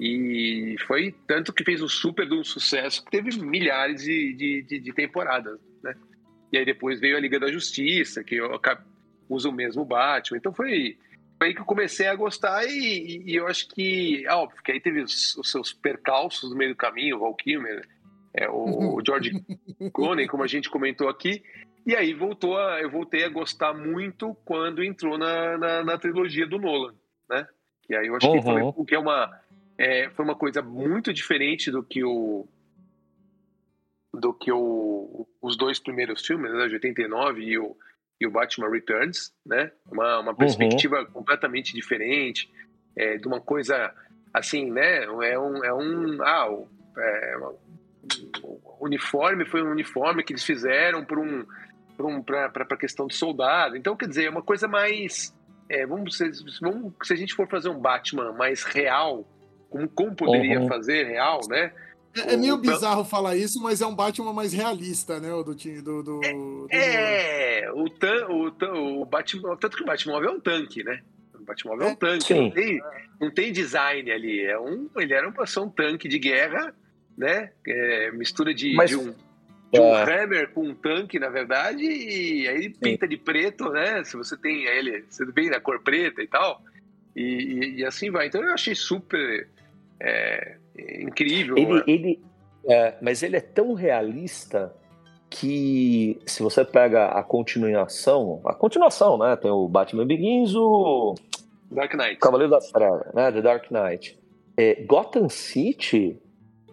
E foi tanto que fez um super de um sucesso que teve milhares de, de, de, de temporadas, né? E aí depois veio a Liga da Justiça, que eu usa o mesmo Batman. Então foi, foi aí que eu comecei a gostar e, e- e eu acho que, ah, óbvio, que aí teve os, os seus percalços no meio do caminho, o Val Kilmer, é, o, o George Clooney, como a gente comentou aqui, e aí voltou a, eu voltei a gostar muito quando entrou na, na, na trilogia do Nolan, né? E aí eu acho que foi, Uhum. o que é uma, é, foi uma coisa muito diferente do que o do que o, os dois primeiros filmes, né, de 89 e o, e o Batman Returns, né? Uma, uma perspectiva completamente diferente, é, de uma coisa assim, né? É um, é um ah, o, é, o uniforme foi um uniforme que eles fizeram para um um, a questão do soldado. Então, quer dizer, é uma coisa mais. é, vamos, se, vamos, se a gente for fazer um Batman mais real, como, como poderia Uhum. fazer real, né? É, é meio O- bizarro falar isso, mas é um Batman mais realista, né? O do time do. do, do- É, o, tan, o, tan, o Batman. Tanto que o Batmóvel é um tanque, né? O Batmóvel é um tanque. Sim. Não tem, não tem design ali. É um, ele era um, só um tanque de guerra, né? É, mistura de, Mas- de um. De um É. Hammer com um tanque, na verdade, e aí ele pinta de preto, né? Se você tem ele, você vem da cor preta e tal, e, e- e assim vai. Então eu achei super é, incrível. Ele, ele, é, mas ele é tão realista que se você pega a continuação, a continuação, né? Tem o Batman Begins, o Dark Knight. Cavaleiro das Trevas, né? The Dark Knight. É, Gotham City,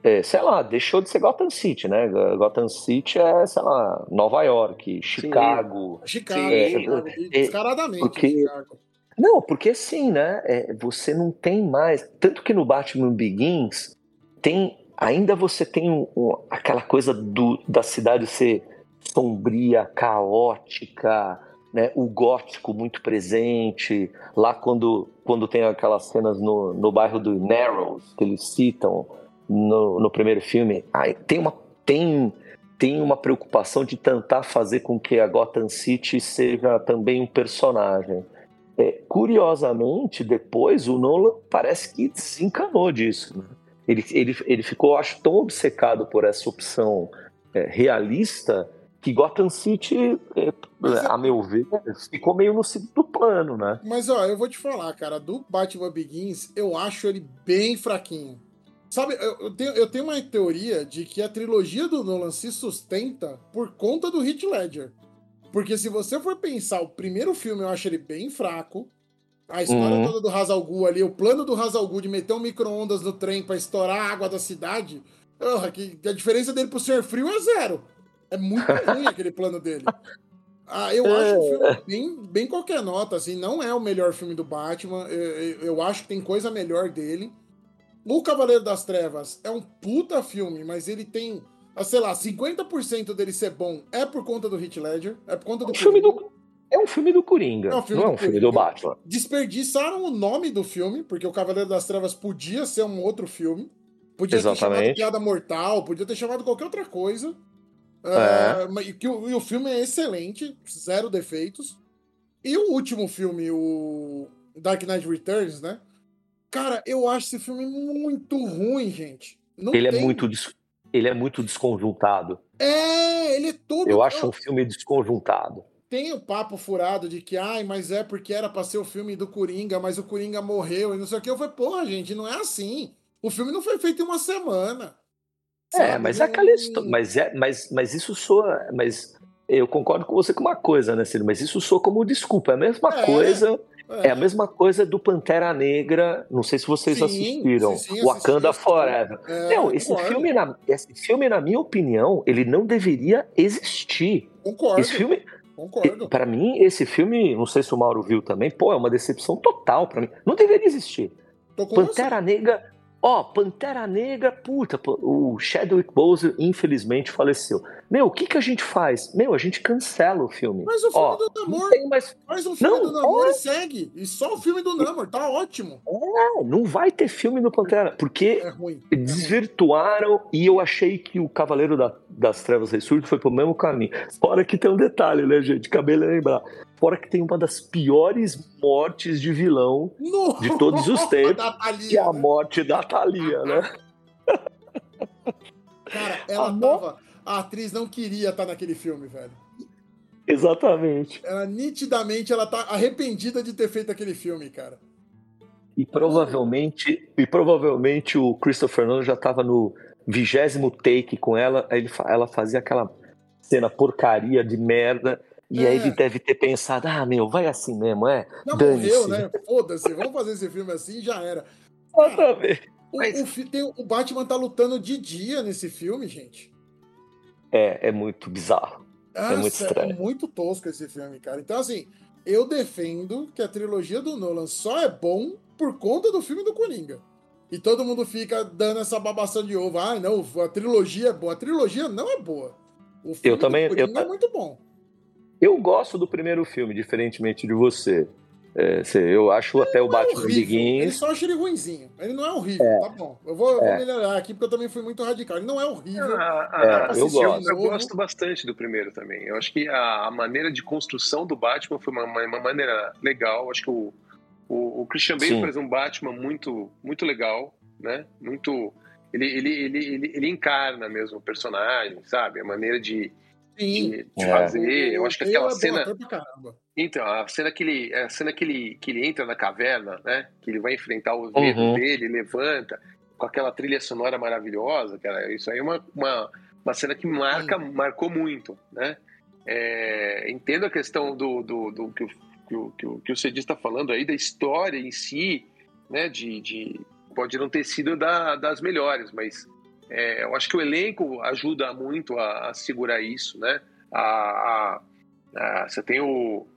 é, sei lá, deixou de ser Gotham City, né? Gotham City é, sei lá, Nova York, Chicago. Chicago, Sim, Chicago, é, descaradamente. porque- Chicago. Não, porque assim, né? é, você não tem mais. Tanto que no Batman Begins tem. Ainda você tem um- um- aquela coisa do, da cidade ser sombria, caótica, né? O gótico muito presente. Lá quando, quando tem aquelas cenas no, no bairro do Narrows, que eles citam no, no primeiro filme, aí tem uma. Tem, tem uma preocupação de tentar fazer com que a Gotham City seja também um personagem. É, curiosamente, depois o Nolan parece que desencanou disso. né? Ele, ele, ele ficou, acho, tão obcecado por essa opção é, realista que Gotham City, é, é- a meu ver, ficou meio no segundo plano, né? Mas ó, eu vou te falar, cara, do Batman Begins, eu acho ele bem fraquinho. Sabe, eu, eu tenho, eu tenho uma teoria de que a trilogia do Nolan se sustenta por conta do Heath Ledger. Porque se você for pensar, o primeiro filme eu acho ele bem fraco. A história Uhum. toda do Hazal Ghul ali, o plano do Hazal Ghul de meter um micro-ondas no trem pra estourar a água da cidade, porra, que, a diferença dele pro Ser Frio é zero. É muito ruim aquele plano dele. Ah, eu acho o filme bem, bem qualquer nota, assim, não é o melhor filme do Batman. Eu, eu- acho que tem coisa melhor dele. O Cavaleiro das Trevas é um puta filme, mas ele tem, sei lá, 50% dele ser bom é por conta do Heath Ledger, é por conta do Um filme do, é um filme do Coringa, É um filme não é do um filme do Batman. Desperdiçaram o nome do filme, porque o Cavaleiro das Trevas podia ser um outro filme. Podia ter chamado Exatamente. Piada Mortal, podia ter chamado qualquer outra coisa. É. Ah, que o, e o filme é excelente, zero defeitos. E o último filme, o Dark Knight Returns, né? Cara, eu acho esse filme muito ruim, gente. Não Ele é tem- muito des- ele é muito desconjuntado. É, ele é todo. Eu acho um filme desconjuntado. Tem o papo furado de que, ai, mas é porque era pra ser o filme do Coringa, mas o Coringa morreu e não sei o que. Eu falei, porra, gente, não é assim. O filme não foi feito em uma semana. É, Sabe? mas Não- aquela história, mas é, mas, mas isso soa, mas eu concordo com você com uma coisa, né, Ciro? Mas isso soa como desculpa. É a mesma É, coisa, É. é a mesma coisa do Pantera Negra. Não sei se vocês Sim, assistiram. sim, sim, Wakanda assisti, Forever. É, Não, esse concordo, filme, na, esse filme, na minha opinião, ele não deveria existir. Concordo, Esse filme, concordo. Pra mim, esse filme, não sei se o Mauro viu também, pô, é uma decepção total pra mim. Não deveria existir. Pantera Negra, ó, Pantera Negra, puta, o Chadwick Boseman infelizmente faleceu. Meu, o que que a gente faz? Meu, a gente cancela o filme. Mas o filme ó, do não Namor, tem mais, faz um filme Não, do Namor ó. e segue. E só o filme do Namor, tá ótimo. não, não vai ter filme do Pantera, porque É é desvirtuaram e eu achei que o Cavaleiro da- das Trevas Ressurge foi pro mesmo caminho. Fora que tem um detalhe, né, gente? Acabei de lembrar. Fora que tem uma das piores mortes de vilão No- de todos os tempos, que é a né? morte da Thalia, né? Cara, ela Amor. tava. A atriz não queria estar naquele filme, velho. Exatamente. Ela nitidamente ela tá arrependida de ter feito aquele filme, cara. E provavelmente, e provavelmente o Christopher Nolan já tava no vigésimo take com ela, aí ele, ela fazia aquela cena porcaria de merda, e É. aí ele deve ter pensado, ah, meu, vai assim mesmo, é? Já morreu, né? Foda-se, vamos fazer esse filme assim e já era. Exatamente. O, Mas- o tem- o Batman tá lutando de dia nesse filme, gente. É, é muito bizarro. Nossa, muito estranho. É muito tosco esse filme, cara. Então, assim, eu defendo que a trilogia do Nolan só é bom por conta do filme do Coringa. E todo mundo fica dando essa babação de ovo. Ah, não, a trilogia é boa. A trilogia não é boa. O filme Eu também- do Coringa eu- é muito bom. Eu gosto do primeiro filme, diferentemente de você. É, eu acho até o é Batman Ele Begins. só acha ele ruinzinho. Ele não é horrível, tá bom. Eu vou, eu vou melhorar aqui porque eu também fui muito radical. Ele não é horrível. Ah, É, ah, eu gosto. Eu gosto bastante do primeiro também. Eu acho que a, a maneira de construção do Batman foi uma, uma- uma maneira legal. Acho que o, o, o Christian Bale Sim. faz um Batman muito, muito legal, né? Muito. Ele, ele, ele, ele, ele encarna mesmo o personagem, sabe? A maneira de. De, de É. fazer. Eu acho que aquela é cena. Então, a cena que ele, a cena que ele, que ele entra na caverna, né? Que ele vai enfrentar os medos Uhum. dele, levanta, com aquela trilha sonora maravilhosa, cara. Isso aí é uma, uma, uma cena que marca, marcou muito, né? É, entendo a questão do, do, do que, o, que, o, que, o, que o Cedi está falando aí, da história em si, né? De, de pode não ter sido da, das melhores, mas é, eu acho que o elenco ajuda muito a, a segurar isso, né? A, a- a- você tem o,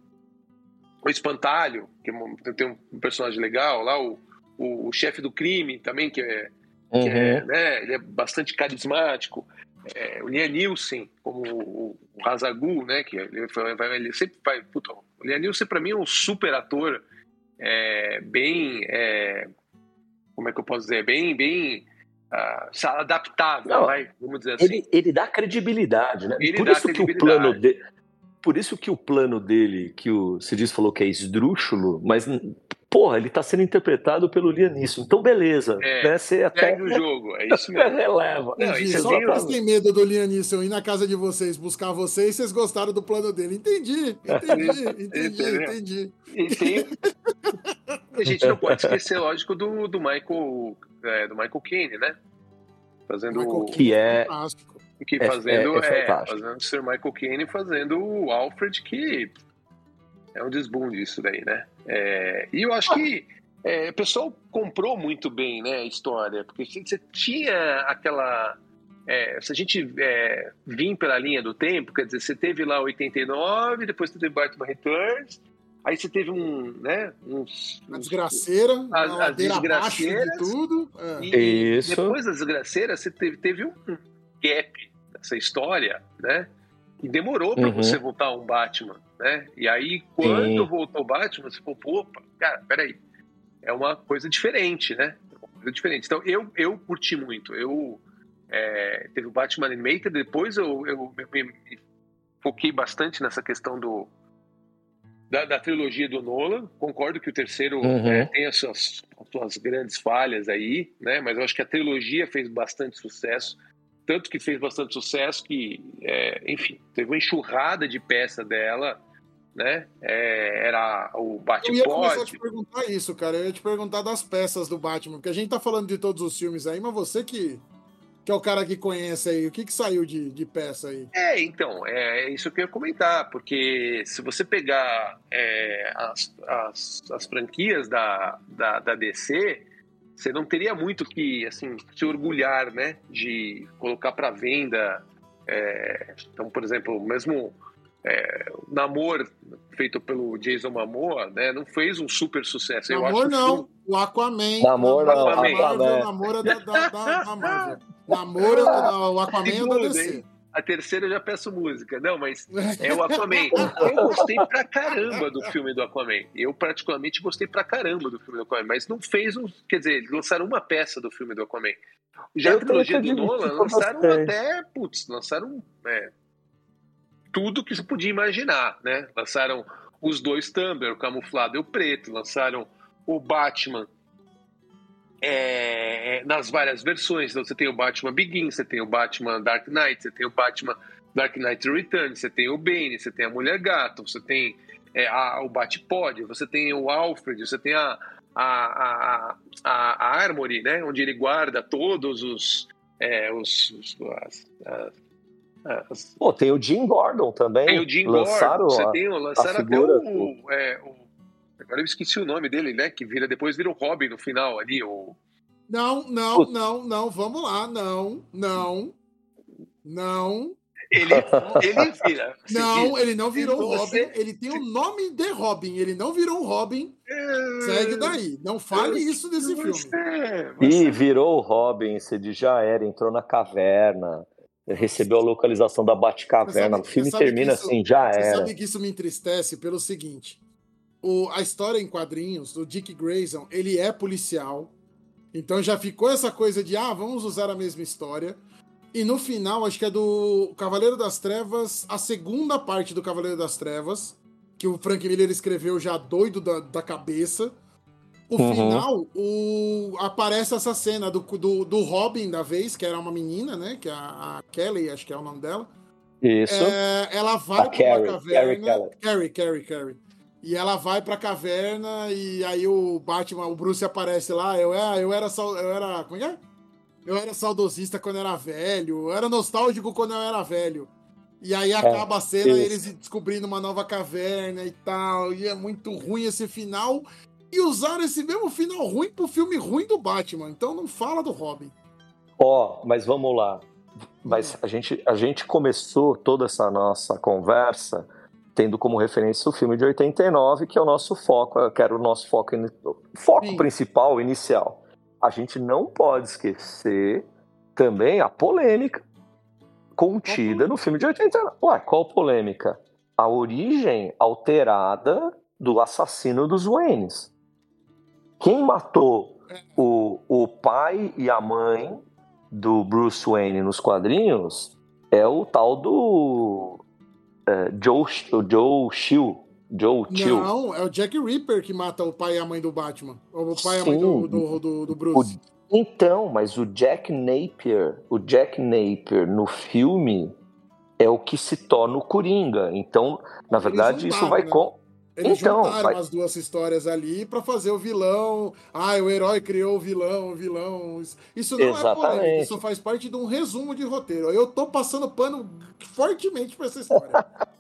o Espantalho, que é tem um personagem legal lá, o, o, o chefe do crime também, que é, que é, Uhum. né, ele é bastante carismático. É, o Liam Nielsen, como o, o Hazagu, né, que ele, vai- ele sempre vai... Puta, o Liam Nielsen, pra mim, é um super ator, é, bem... é, como é que eu posso dizer? Bem, bem ah, adaptável, Não, vai, vamos dizer assim. Ele, ele dá credibilidade, né? Ele Por isso que o plano dele. Por isso que o plano dele, que o Cidis falou que é esdrúxulo, mas, porra, ele tá sendo interpretado pelo Lianisson. Então, beleza. É, né? Você até o jogo, é isso mesmo. releva. Não, Entendi. isso Só vocês têm medo do Neeson ir na casa de vocês buscar vocês, vocês gostaram do plano dele. Entendi, entendi, entendi, entendi. E tem... a gente não pode esquecer, lógico, do, do Michael é, do Michael Caine, né? Fazendo o- Que é- Fantástico. que é- fazendo é- é é, fazendo o Sir Michael Caine fazendo o Alfred que é um desbunde isso daí, né? É, e eu acho que é, o pessoal comprou muito bem, né, a história, porque você tinha aquela é, se a gente é, vir pela linha do tempo, quer dizer, você teve lá 89, depois você teve Batman Returns, aí você teve um, né, uns... A desgraceira, a ladeira abaixo de desgraceiras. tudo. é. E Isso. depois da desgraceira, você teve, teve um gap nessa história, né? E demorou para Uhum. você voltar a um Batman, né? E aí, quando Sim. voltou o Batman, você falou, opa, cara, peraí. É uma coisa diferente, né? É uma coisa diferente. Então, eu, eu curti muito. Eu é, teve o Batman Animated, depois eu, eu me, me foquei bastante nessa questão do da, da trilogia do Nolan. Concordo que o terceiro Uhum. é, tem as suas, as suas grandes falhas aí, né? Mas eu acho que a trilogia fez bastante sucesso. Tanto que fez bastante sucesso que, é, enfim, teve uma enxurrada de peça dela, né? É, era o Eu ia começar a te perguntar isso, cara. Eu ia te perguntar das peças do Batman, porque a gente tá falando de todos os filmes aí, mas você que, que é o cara que conhece aí, o que, que saiu de, de peça aí? É, então, é isso que eu ia comentar, porque se você pegar é, as, as, as franquias da, da, da DC, você não teria muito que, assim, se orgulhar, né, de colocar para venda. é, então, por exemplo, mesmo é, o Namor, feito pelo Jason Momoa, né, não fez um super sucesso. Eu Namor acho que não, o Aquaman. Namor não, da Aquaman. Marvel, Namor é da, da, da, da Marvel. Namor é o Aquaman é da DC. A terceira eu já peço música. Não, mas É o Aquaman. Eu gostei pra caramba do filme do Aquaman. Eu, particularmente, gostei pra caramba do filme do Aquaman. Mas não fez um. Quer dizer, eles lançaram uma peça do filme do Aquaman. Já Eu a trilogia do Nolan lançaram até. Putz, lançaram. é, tudo que você podia imaginar, né? Lançaram os dois Tumblr, o camuflado e o preto. Lançaram o Batman. É, nas várias versões. Então você tem o Batman Begins, você tem o Batman Dark Knight, você tem o Batman Dark Knight Returns, você tem o Bane, você tem a Mulher Gato, você tem é, a- o Batpod, você tem o Alfred, você tem a, a, a, a, a Armory, né? Onde ele guarda todos os. é, os, os- as- as- as- Pô, tem o Jim Gordon também. tem o Jim Lançaram Gordon, você a- tem o, lançaram até o, é, o- Agora eu esqueci o nome dele, né? Que vira, depois vira o Robin no final ali, o. Não, não, Putz. não, não, vamos lá, não, não, não, Ele, ele vira. você não, vira. ele não virou um Você- Robin, ele tem o nome de Robin, ele não virou um Robin, segue daí, não fale isso desse filme. Você, E você- virou o Robin, Cid já era, entrou na caverna, recebeu a localização da Batcaverna. Você sabe- O filme você termina isso- assim, já Você era. sabe que isso me entristece pelo seguinte: o, a história em quadrinhos do Dick Grayson, ele é policial. Então já ficou essa coisa de, ah, vamos usar a mesma história. E no final, acho que é do Cavaleiro das Trevas, a segunda parte do Cavaleiro das Trevas, que o Frank Miller escreveu já doido da, da cabeça. O Uhum. final, o, aparece essa cena do, do, do Robin da vez, que era uma menina, né? Que é a, a Kelly, acho que é o nome dela. Isso. É, ela vai A pra Carrie, uma caverna. Carrie Carrie, Carrie, Carrie. E ela vai pra caverna e aí o Batman, o Bruce aparece lá. Eu, é, eu era. Eu era. Como é é? Eu era saudosista quando era velho. Eu era nostálgico quando eu era velho. E aí acaba a cena isso. eles descobrindo uma nova caverna e tal. E é muito ruim esse final. E usaram esse mesmo final ruim pro filme ruim do Batman. Então não fala do Robin. Ó, mas vamos lá. Mas a gente, a gente começou toda essa nossa conversa tendo como referência o filme de 89, que é o nosso foco, que era o nosso foco, foco Sim. principal, inicial. A gente não pode esquecer também a polêmica contida no filme de 89. Ué, qual polêmica? A origem alterada do assassino dos Waynes. Quem matou o, o pai e a mãe do Bruce Wayne nos quadrinhos é o tal do é, Joe, o Joe Chill. Joe Chill. Não, é o Jack Ripper que mata o pai e a mãe do Batman. Ou o pai e a mãe Sim. do, do, do, do Bruce. Então, mas o Jack Napier, o Jack Napier no filme é o que se torna o Coringa. Então, na verdade, isso vai né? com. Eles então, juntaram as duas histórias ali pra fazer o vilão. Ah, o herói criou o vilão, o vilão. Isso- não é Exatamente. isso faz parte de um resumo de roteiro. Eu tô passando pano fortemente pra essa história.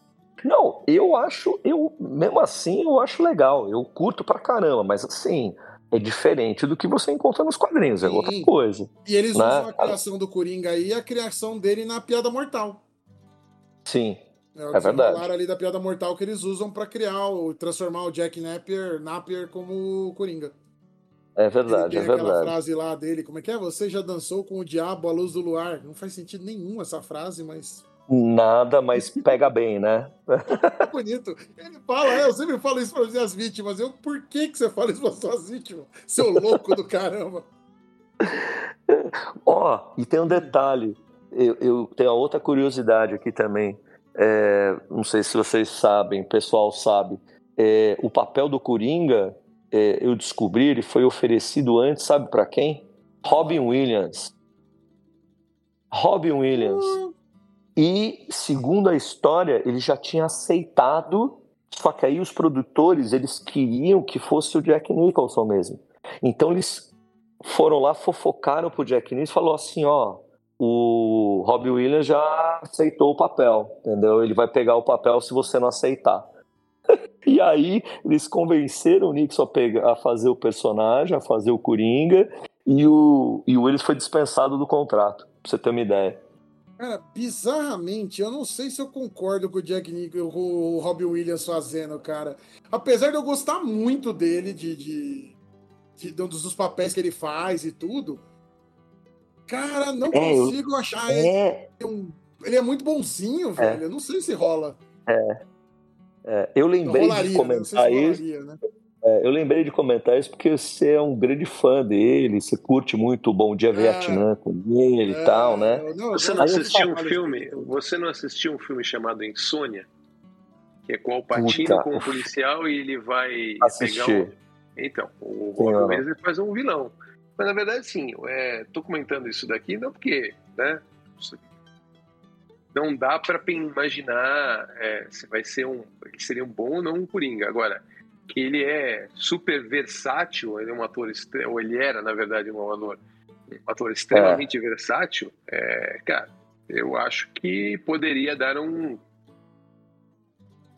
Não, eu acho, eu mesmo assim eu acho legal, eu curto pra caramba, mas assim, é diferente do que você encontra nos quadrinhos, é Sim. outra coisa. E eles Né? usam a criação do Coringa aí e a criação dele na Piada Mortal. Sim, É, É verdade. ali da Piada Mortal que eles usam pra criar, o, transformar o Jack Napier, Napier como Coringa. é verdade, tem é aquela verdade. frase lá dele, como é que é? Você já dançou com o diabo à luz do luar. Não faz sentido nenhum essa frase, mas Nada, mas pega bem, né? é bonito. Ele fala, é, eu sempre falo isso para as vítimas. Eu, por que, que você fala isso para suas vítimas? Seu louco do caramba. Ó, e tem um detalhe. Eu, eu tenho outra curiosidade aqui também. É, não sei se vocês sabem, o pessoal sabe. É, o papel do Coringa, é, eu descobri, ele foi oferecido antes, sabe para quem? Robin Williams. Robin Williams. E, segundo a história, ele já tinha aceitado, só que aí os produtores, eles queriam que fosse o Jack Nicholson mesmo. Então eles foram lá, fofocaram pro Jack Nicholson e falou assim, ó, o Robbie Williams já aceitou o papel, entendeu? Ele vai pegar o papel se você não aceitar. e aí eles convenceram o Nixon a, pegar, a fazer o personagem, a fazer o Coringa, e o, e o Williams foi dispensado do contrato, pra você ter uma ideia. Cara, bizarramente, eu não sei se eu concordo com o Jack Nicholson, com o Robin Williams fazendo, cara. Apesar de eu gostar muito dele, de, de, de- dos dos papéis que ele faz e tudo, cara, não É, eu- consigo achar ele, É, um- ele é muito bonzinho, velho. Eu não sei se rola. é, eu lembrei Rolaria, de né? Comentar se isso. rolaria, né? É, eu lembrei de comentar isso porque você é um grande fã dele, você curte muito o Bom Dia Vietnã com ele e É, tal, né? eu- não, eu Você não eu assistiu um filme? Você não assistiu um filme chamado Insônia? Que é com o Patino Puta. como policial e ele vai Assisti. pegar um. Então, o. Williams ele faz um vilão. Mas na verdade, sim, é, tô comentando isso daqui não porque, né? Não dá para imaginar é, se vai ser um. Seria um bom ou não um Coringa. Agora, que ele é super versátil, ele é um ator, ou ele era, na verdade, um ator, um ator extremamente versátil, é, cara, eu acho que poderia dar um,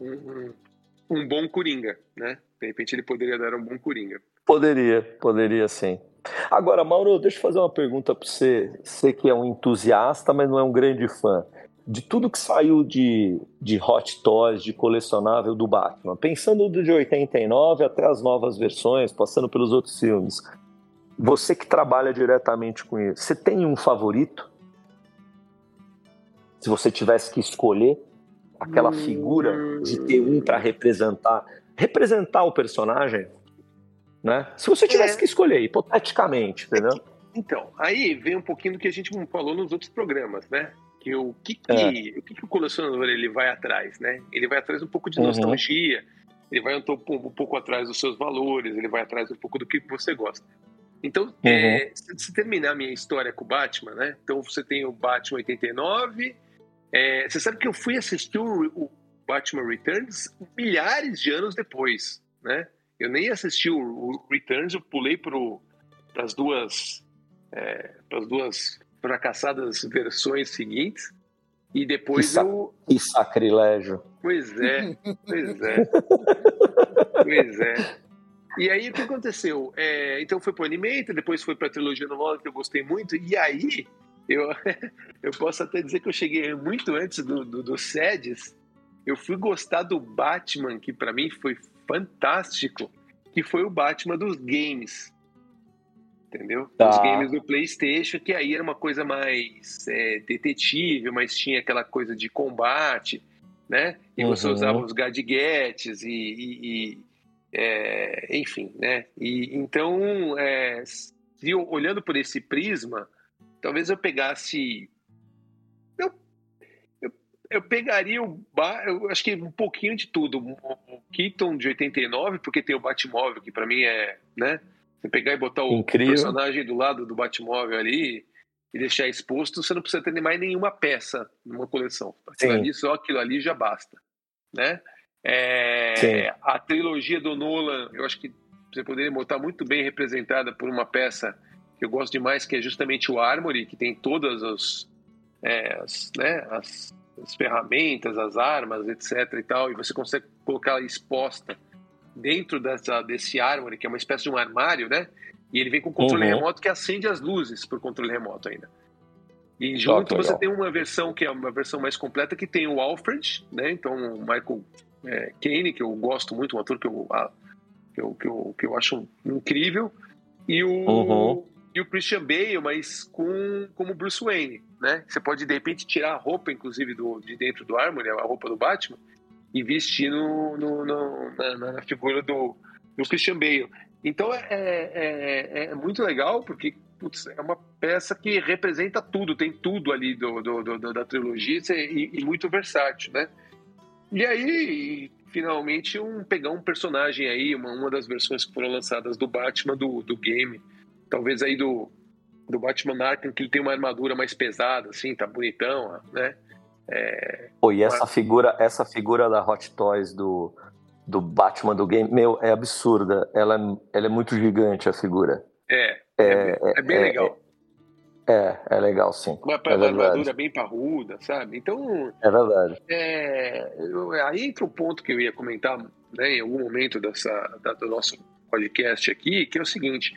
um, um- um bom Coringa, né? De repente ele poderia dar um bom Coringa. Poderia, poderia sim. Agora, Mauro, deixa eu fazer uma pergunta para você. Você que é um entusiasta, mas não é um grande fã. De tudo que saiu de, de Hot Toys, de colecionável do Batman, pensando do de 89 até as novas versões, passando pelos outros filmes, você que trabalha diretamente com isso, você tem um favorito? Se você tivesse que escolher aquela figura de ter um para representar, representar o personagem, né? Se você tivesse É. que escolher, hipoteticamente, entendeu? Então, aí vem um pouquinho do que a gente falou nos outros programas, né? Que o que, que, É. o, que, que o colecionador ele vai atrás, né? Ele vai atrás um pouco de Uhum. nostalgia, ele vai um, um pouco atrás dos seus valores, ele vai atrás um pouco do que você gosta. Então, é, se, terminar a minha história com o Batman, né? Então você tem o Batman 89. é, você sabe que eu fui assistir o, o Batman Returns milhares de anos depois, né? Eu nem assisti o, o Returns, eu pulei para as duas para as duas fracassadas versões seguintes e depois Que eu Que sacrilégio. Pois é, pois é. pois é. E aí o que aconteceu? É, então foi pro Animator, depois foi pra trilogia nova que eu gostei muito, e aí eu, eu posso até dizer que eu cheguei muito antes do, do, do Sedes, eu fui gostar do Batman, que pra mim foi fantástico, que foi o Batman dos games. Entendeu? Tá. Os games do PlayStation, que aí era uma coisa mais é, detetive, mas tinha aquela coisa de combate, né? E você Uhum. usava os gadgets e, e- e, é, enfim, né? E então, é, se eu, olhando por esse prisma, talvez eu pegasse, eu, pegaria o, Ba- eu acho que um pouquinho de tudo, o, Keaton de 89, porque tem o Batmóvel que para mim é, né? Você pegar e botar o Incrível. personagem do lado do Batmóvel ali e deixar exposto, você não precisa ter mais nenhuma peça numa coleção. Aquilo Sim. ali, só aquilo ali já basta, né? É, a trilogia do Nolan, eu acho que você poderia botar muito bem representada por uma peça que eu gosto demais, que é justamente o Armory, que tem todas as, é, as, né, as, as ferramentas, as armas, etc. e tal, e você consegue colocar ela exposta dentro dessa, desse Armory, que é uma espécie de um armário, né? E ele vem com controle Uhum. remoto que acende as luzes por controle remoto ainda. E junto que você legal. tem uma versão que é uma versão mais completa que tem o Alfred, né? Então o Michael é, Caine, que eu gosto muito, um ator que eu, ah, que eu, que eu, que eu acho incrível, e o, Uhum. E o Christian Bale, mas com como Bruce Wayne, né? Você pode de repente tirar a roupa, inclusive do, de dentro do Armory, a roupa do Batman, e vestir no, no- no- na, na figura do, do Christian Bale. Então é, é, é muito legal porque putz, é uma peça que representa tudo, tem tudo ali do, do- do- da trilogia e, e muito versátil, né? E aí, finalmente, um, pegar um personagem aí, uma, uma das versões que foram lançadas do Batman do, do game, talvez aí do, do Batman Arkham, que ele tem uma armadura mais pesada, assim, tá bonitão, né? Pô, e essa figura, essa figura da Hot Toys do, do Batman do game, meu, é absurda. Ela, é- ela é muito gigante, a figura. É, é, é bem é- legal. É, é legal, sim. Uma, É armadura bem parruda, sabe? Então, É verdade. É, aí entra o ponto que eu ia comentar né, em algum momento dessa, da- do nosso podcast aqui, que é o seguinte: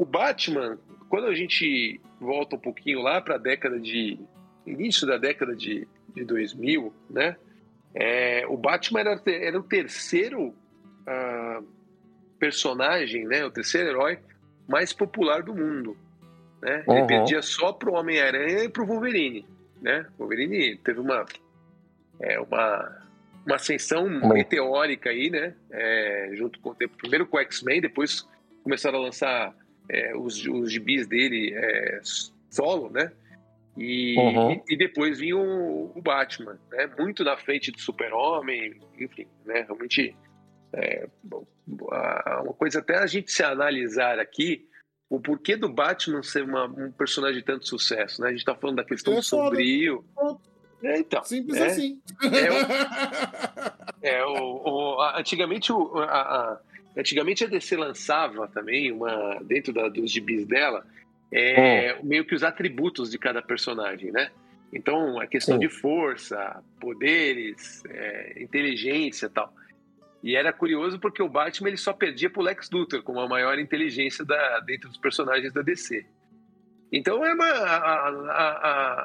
o Batman, quando a gente volta um pouquinho lá para a década de. início da década de, de 2000, né? é, o Batman era, era o terceiro ah, personagem, né? O terceiro herói mais popular do mundo. Né? Ele Uhum. perdia só pro Homem-Aranha e pro Wolverine. Né? O Wolverine teve uma, é, uma, uma ascensão Uma- meteórica aí, né? É, junto com, primeiro com o X-Men, depois começaram a lançar é, os, os gibis dele é, solo, né? E, Uhum. e, e depois vinha o, o Batman, né? Muito na frente do Super-Homem, enfim, né? Realmente é, uma coisa até a gente se analisar aqui o porquê do Batman ser uma- um personagem de tanto sucesso, né? A gente tá falando da questão do é foda. sombrio. É, então. Simples é, assim. É, o, o- a- antigamente, o, a, a- antigamente a DC lançava também uma dentro da- dos gibis dela é, meio que os atributos de cada personagem, né? Então a questão Sim. de força, poderes, é, inteligência, e tal. E era curioso porque o Batman ele só perdia pro Lex Luthor como a maior inteligência da, dentro dos personagens da DC. Então é uma a, a-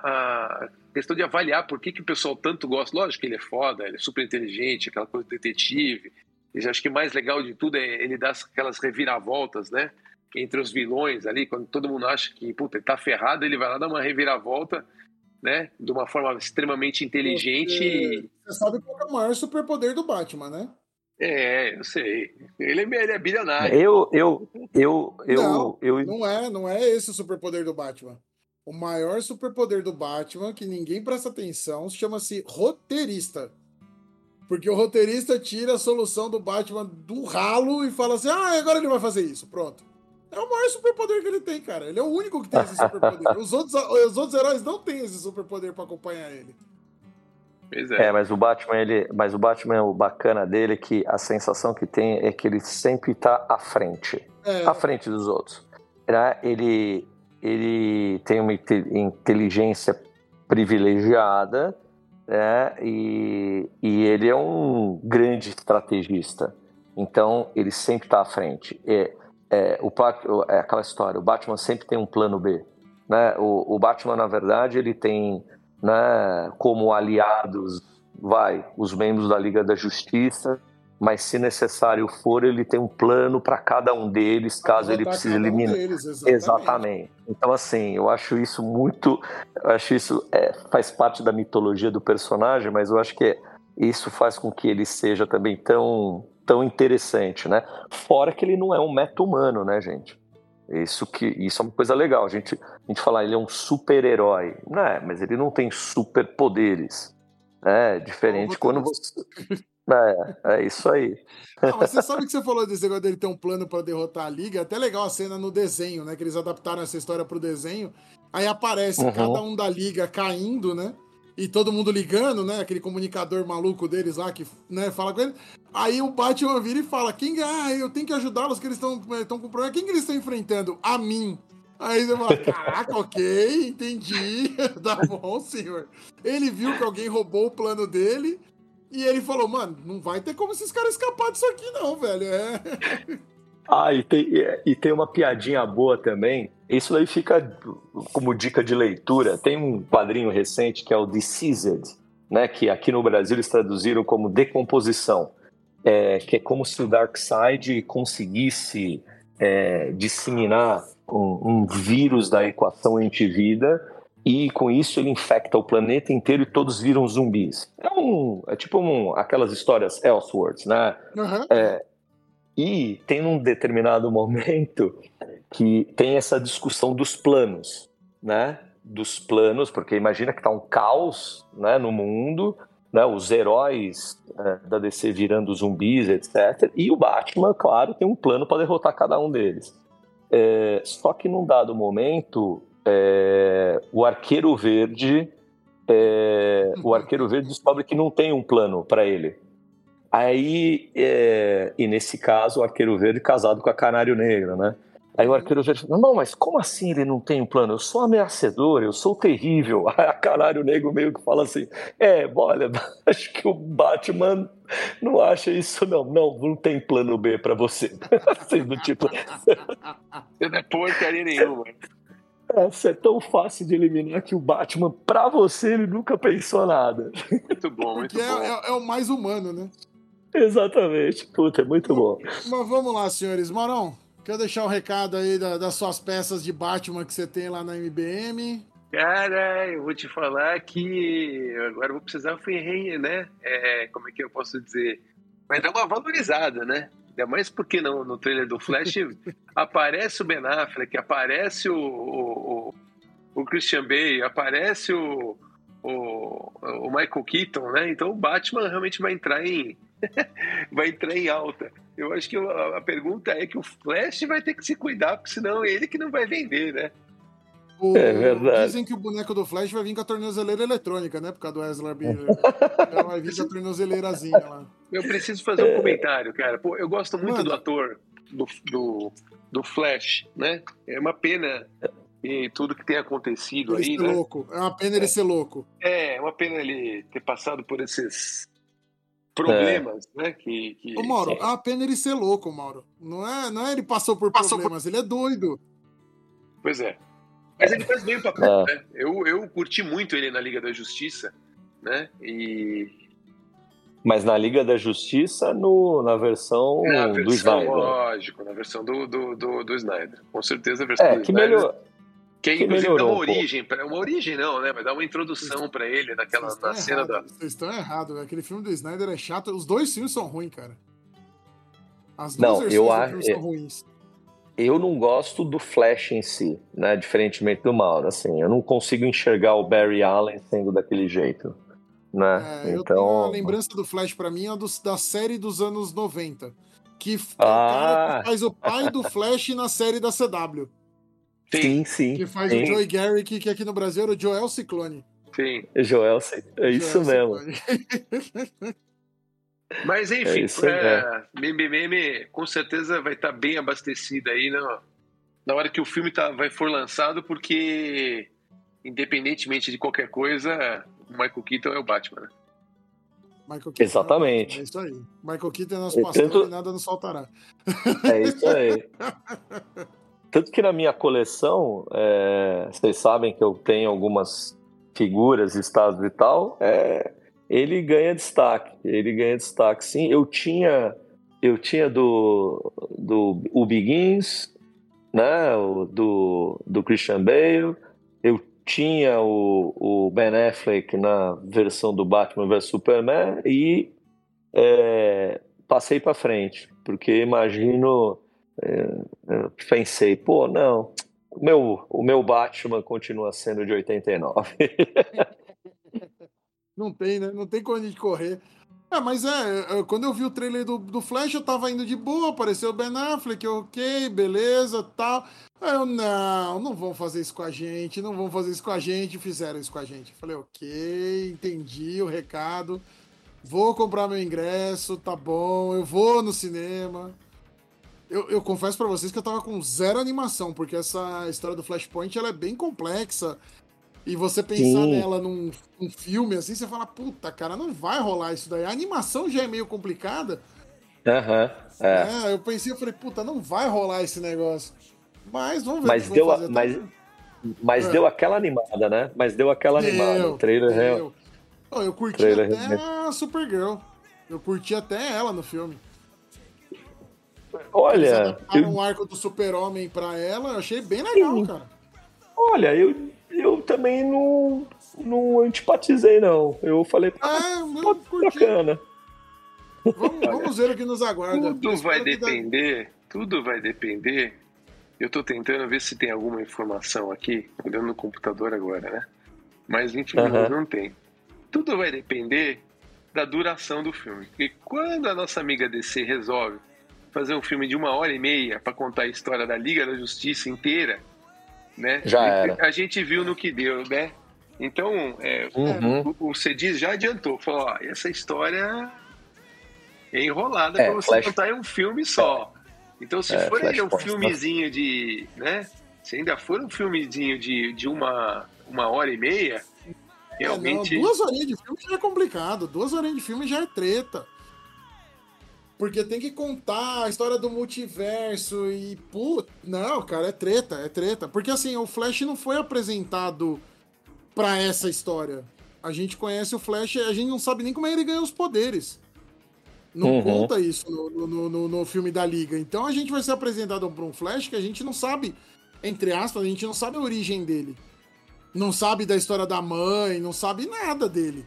a- a questão de avaliar por que, que o pessoal tanto gosta. Lógico que ele é foda, ele é super inteligente, aquela coisa do detetive. Eu acho que o mais legal de tudo é ele dar aquelas reviravoltas, né? Entre os vilões ali, quando todo mundo acha que puta, ele tá ferrado, ele vai lá dar uma reviravolta, né? De uma forma extremamente inteligente. e- Você sabe qual é o maior superpoder do Batman, né? É, eu sei. Ele é, ele é bilionário. Eu, eu, eu, eu, Não, eu, Não é, não é esse o superpoder do Batman. O maior superpoder do Batman, que ninguém presta atenção, chama-se roteirista. Porque o roteirista tira a solução do Batman do ralo e fala assim: ah, agora ele vai fazer isso. Pronto. É o maior superpoder que ele tem, cara. Ele é o único que tem esse superpoder. Os outros, os outros heróis não têm esse superpoder pra acompanhar ele. Pois é. É, mas o Batman, ele, mas o Batman, o bacana dele é que a sensação que tem é que ele sempre tá à frente, É, à frente dos outros. Né? Ele, ele tem uma inte- inteligência privilegiada, né? E, e ele é um grande estrategista. Então ele sempre está à frente. É, é, o, é aquela história. O Batman sempre tem um plano B. Né? O, o Batman, na verdade, ele tem né, como aliados, vai, os membros da Liga da Justiça, mas se necessário for, ele tem um plano para cada um deles, caso ele precise cada um eliminar. deles, exatamente. Exatamente. Então, assim, eu acho isso muito. Eu acho isso é, faz parte da mitologia do personagem, mas eu acho que isso faz com que ele seja também tão, tão interessante, né? Fora que ele não é um meta-humano, né, gente? Isso, que, isso é uma coisa legal. A gente, a gente fala, ele é um super-herói. Não é, mas ele não tem superpoderes. É diferente Como quando você. É, é isso aí. Não, mas você sabe que você falou desse negócio dele ter um plano pra derrotar a liga? É até legal a cena no desenho, né? Que eles adaptaram essa história pro desenho. Aí aparece Uhum. cada um da liga caindo, né? E todo mundo ligando, né? Aquele comunicador maluco deles lá que né, fala com ele. Aí o Batman vira e fala: Quem ah, eu tenho que ajudá-los, que eles estão com problema. Quem que eles estão enfrentando? A mim. Aí você fala: Caraca, ok, entendi. tá bom, senhor. Ele viu que alguém roubou o plano dele. E ele falou, mano, não vai ter como esses caras escapar disso aqui, não, velho. É. Ah, e tem, e tem uma piadinha boa também. Isso daí fica como dica de leitura. Tem um quadrinho recente que é o Deceased, né? Que aqui no Brasil eles traduziram como decomposição. É, que é como se o Darkseid conseguisse é, disseminar um, um vírus da equação antivida e com isso ele infecta o planeta inteiro e todos viram zumbis. É, um, é tipo um, aquelas histórias Elseworlds, né? Uhum. É, e tem um determinado momento que tem essa discussão dos planos, né? Dos planos, porque imagina que tá um caos né, no mundo, né? Os heróis é, da DC virando zumbis, etc. E o Batman, claro, tem um plano para derrotar cada um deles. É, só que num dado momento, é, o Arqueiro Verde, é, o Arqueiro Verde descobre que não tem um plano para ele. Aí, é, e nesse caso, o Arqueiro Verde casado com a Canário Negro, né? Aí o Arqueiro Verde fala, não, mas como assim ele não tem um plano? Eu sou ameaçador, eu sou terrível. Aí a Canário Negro meio que fala assim, é, olha, acho que o Batman não acha isso não. Não, não tem plano B pra você. assim, do tipo... Não é porcaria nenhuma. Essa é tão fácil de eliminar que o Batman, pra você, ele nunca pensou nada. Muito bom, muito Porque é, bom. é- é o mais humano, né? Exatamente. Puta, é muito bom. Mas vamos lá, senhores. Marão, quer deixar um recado aí da- das suas peças de Batman que você tem lá na MBM? Cara, eu vou te falar que agora eu vou precisar ferrenha, né? É, como é que eu posso dizer? Vai dar uma valorizada, né? Ainda mais porque no, no trailer do Flash aparece o Ben Affleck, aparece o, o, o- o Christian Bale, aparece o, o, o Michael Keaton, né? Então o Batman realmente vai entrar em vai entrar em alta. Eu acho que a, pergunta é que o Flash vai ter que se cuidar, porque senão é ele que não vai vender, né? O- É verdade. Dizem que o boneco do Flash vai vir com a tornozeleira eletrônica, né? Por causa do Ezra Miller. Ela vai vir com a tornozeleirazinha lá. Eu preciso fazer um comentário, cara. Pô, eu gosto muito Manda. do ator do, do, do Flash, né? É uma pena e tudo que tem acontecido Ele aí, ser né? louco. É uma pena ele ser louco. É, é uma pena ele ter passado por esses problemas, né? Que, que... Ô, Mauro, é uma pena ele ser louco, Mauro. Não é, não é ele passou por Passou problemas, ele é doido. Pois é. Mas ele faz bem o papel, né? Eu, eu curti muito ele na Liga da Justiça, né? E Mas na Liga da Justiça, no, na versão na do versão, Snyder. lógico, na versão do, do, do, do Snyder. Com certeza a versão É, do que Snyder. melhor. Que, que inclusive dá melhorou uma um origem, pra, uma origem não, né? Mas dá uma introdução pra ele naquela na estão cena da. Vocês estão errados. Aquele filme do Snyder é chato. Os dois filmes são ruins, cara. As duas Não, eu do acho- são ruins. Eu não gosto do Flash em si, né? Diferentemente do Mauro, assim. Eu não consigo enxergar o Barry Allen sendo daquele jeito, né? É, eu tenho a então, lembrança do Flash pra mim é dos- da série dos anos 90. Que Ah. é o cara que faz o pai do Flash na série da CW. Sim, sim. Que faz sim. o Joey Garrick, que aqui no Brasil era o Joel Ciclone. Sim. Joel, é isso Joel mesmo. Ciclone. Mas enfim, É é, Meme Meme com certeza vai estar bem abastecida aí na, na hora que o filme tá, vai for lançado, porque independentemente de qualquer coisa, o Michael Keaton é o Batman. né? Michael Keaton. Exatamente. É isso aí. Michael Keaton é nosso É pastor tanto- e nada nos faltará. É isso aí. Tanto que na minha coleção, é, vocês sabem que eu tenho algumas figuras, estados e tal, é, ele ganha destaque. Ele ganha destaque, sim. Eu tinha, eu tinha do, do o Begins, né, o, do, do Christian Bale, eu tinha o, o Ben Affleck na versão do Batman vs Superman e é, passei para frente, porque imagino pensei, pô, não, o meu, o meu Batman continua sendo de 89. Não tem, né? Não tem como a correr. É, mas é, quando eu vi o trailer do, do Flash, eu tava indo de boa, apareceu o Ben Affleck, ok, beleza, tal. Aí eu, não, não vão fazer isso com a gente, não vão fazer isso com a gente, fizeram isso com a gente. Falei, ok, entendi o recado, vou comprar meu ingresso, tá bom, eu vou no cinema. Eu, eu confesso pra vocês que eu tava com zero animação, porque essa história do Flashpoint ela é bem complexa. E você pensar Sim. nela num, num filme assim, você fala, puta, cara, não vai rolar isso daí. A animação já é meio complicada. Aham, é. É, eu pensei, eu falei, puta, não vai rolar esse negócio. Mas vamos ver. Mas deu, a- fazer. mas, mas É. deu aquela animada, né? Mas deu aquela animada. O trailer real. deu. Ó, eu curti Trailer até realmente. a Supergirl. Eu curti até ela no filme. Eles Olha, adaptaram eu, o arco do super-homem pra ela, eu achei bem legal, Sim. cara. olha, eu, eu também não, não antipatizei, não. Eu falei, eu pô, curti. bacana. Vamos, vamos ver o que nos aguarda. Tudo vai que dá- depender, tudo vai depender. Eu tô tentando ver se tem alguma informação aqui, olhando no computador agora, né? Mas infelizmente Aham. não tem. Tudo vai depender da duração do filme. Porque quando a nossa amiga DC resolve fazer um filme de uma hora e meia para contar a história da Liga da Justiça inteira, né? Já era. A gente viu no que deu, né? Então, é, Uhum. o, o Cedis já adiantou, falou, ó, essa história é enrolada É, pra você Flash- contar em um filme só. Então, se É, for ainda um filmezinho de, né? Se ainda for um filmezinho de, de uma, uma hora e meia, É, não, realmente... duas horinhas de filme já é complicado. Duas horinhas de filme já é treta. Porque tem que contar a história do multiverso e. Putz, não, cara, é treta, é treta. Porque assim, o Flash não foi apresentado pra essa história. A gente conhece o Flash, a gente não sabe nem como é ele ganha os poderes. Não Uhum. conta isso no, no, no- no filme da Liga. Então a gente vai ser apresentado pra um Flash que a gente não sabe, entre aspas, a gente não sabe a origem dele. Não sabe da história da mãe, não sabe nada dele.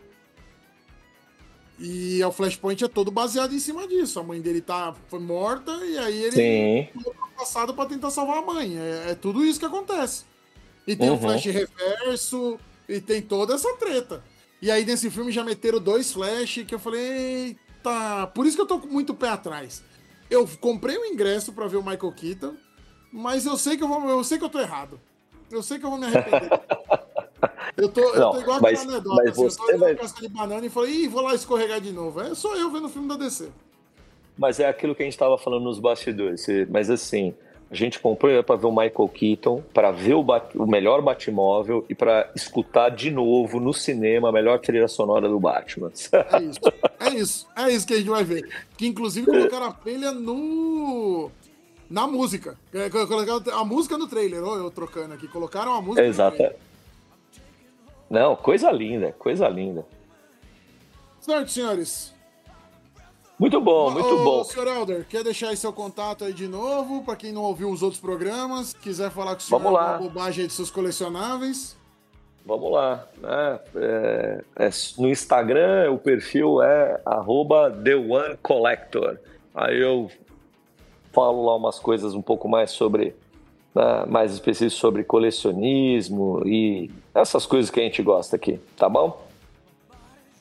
E o Flashpoint é todo baseado em cima disso. A mãe dele tá, foi morta e aí ele pro passado pra tentar salvar a mãe. É, é tudo isso que acontece. E tem o Uhum. Flash reverso, e tem toda essa treta. E aí nesse filme já meteram dois Flash que eu falei, eita. Por isso que eu tô com muito pé atrás. Eu comprei o ingresso pra ver o Michael Keaton, mas eu sei que eu, vou, eu sei que eu tô errado. Eu sei que eu vou me arrepender. Eu tô, eu Não, tô igual mas- aquela anedota, mas assim, eu tô você vai- a casca de banana e falei, ih, vou lá escorregar de novo. É só eu vendo o filme da DC. Mas é aquilo que a gente estava falando nos bastidores. Você- Mas assim, a gente comprou para ver o Michael Keaton, para ver o, Bat- o melhor Batmóvel e para escutar de novo no cinema a melhor trilha sonora do Batman. É isso. É isso. É isso que a gente vai ver. Que inclusive colocaram a trilha no. Na música. É, Colocaram a música no trailer, ó, eu trocando aqui. Colocaram a música no Exato. trailer. Não, coisa linda, coisa linda. Certo, senhores. Muito bom, muito Ô, bom. Senhor Helder, quer deixar aí seu contato aí de novo, pra quem não ouviu os outros programas, quiser falar com o senhor Vamos lá. alguma bobagem de seus colecionáveis. Vamos lá. né? É, é, no Instagram o perfil é arroba The One Collector. Aí eu falo lá umas coisas um pouco mais sobre, né, mais específico sobre colecionismo e essas coisas que a gente gosta aqui, tá bom?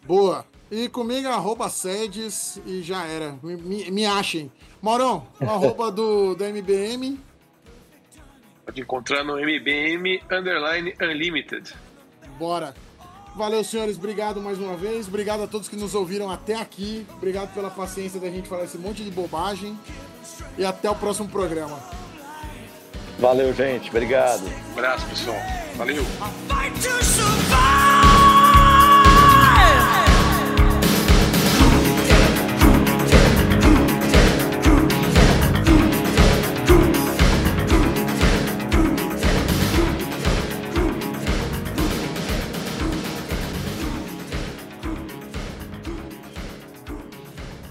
Boa. E comigo, arroba sedes e já era. Me, me- me achem. Maurão, o arroba do, do MBM. Pode encontrar no MBM Underline Unlimited. Bora. Valeu, senhores. Obrigado mais uma vez. Obrigado a todos que nos ouviram até aqui. Obrigado pela paciência da gente falar esse monte de bobagem. E até o próximo programa. Valeu, gente. Obrigado. Um abraço, pessoal. Valeu.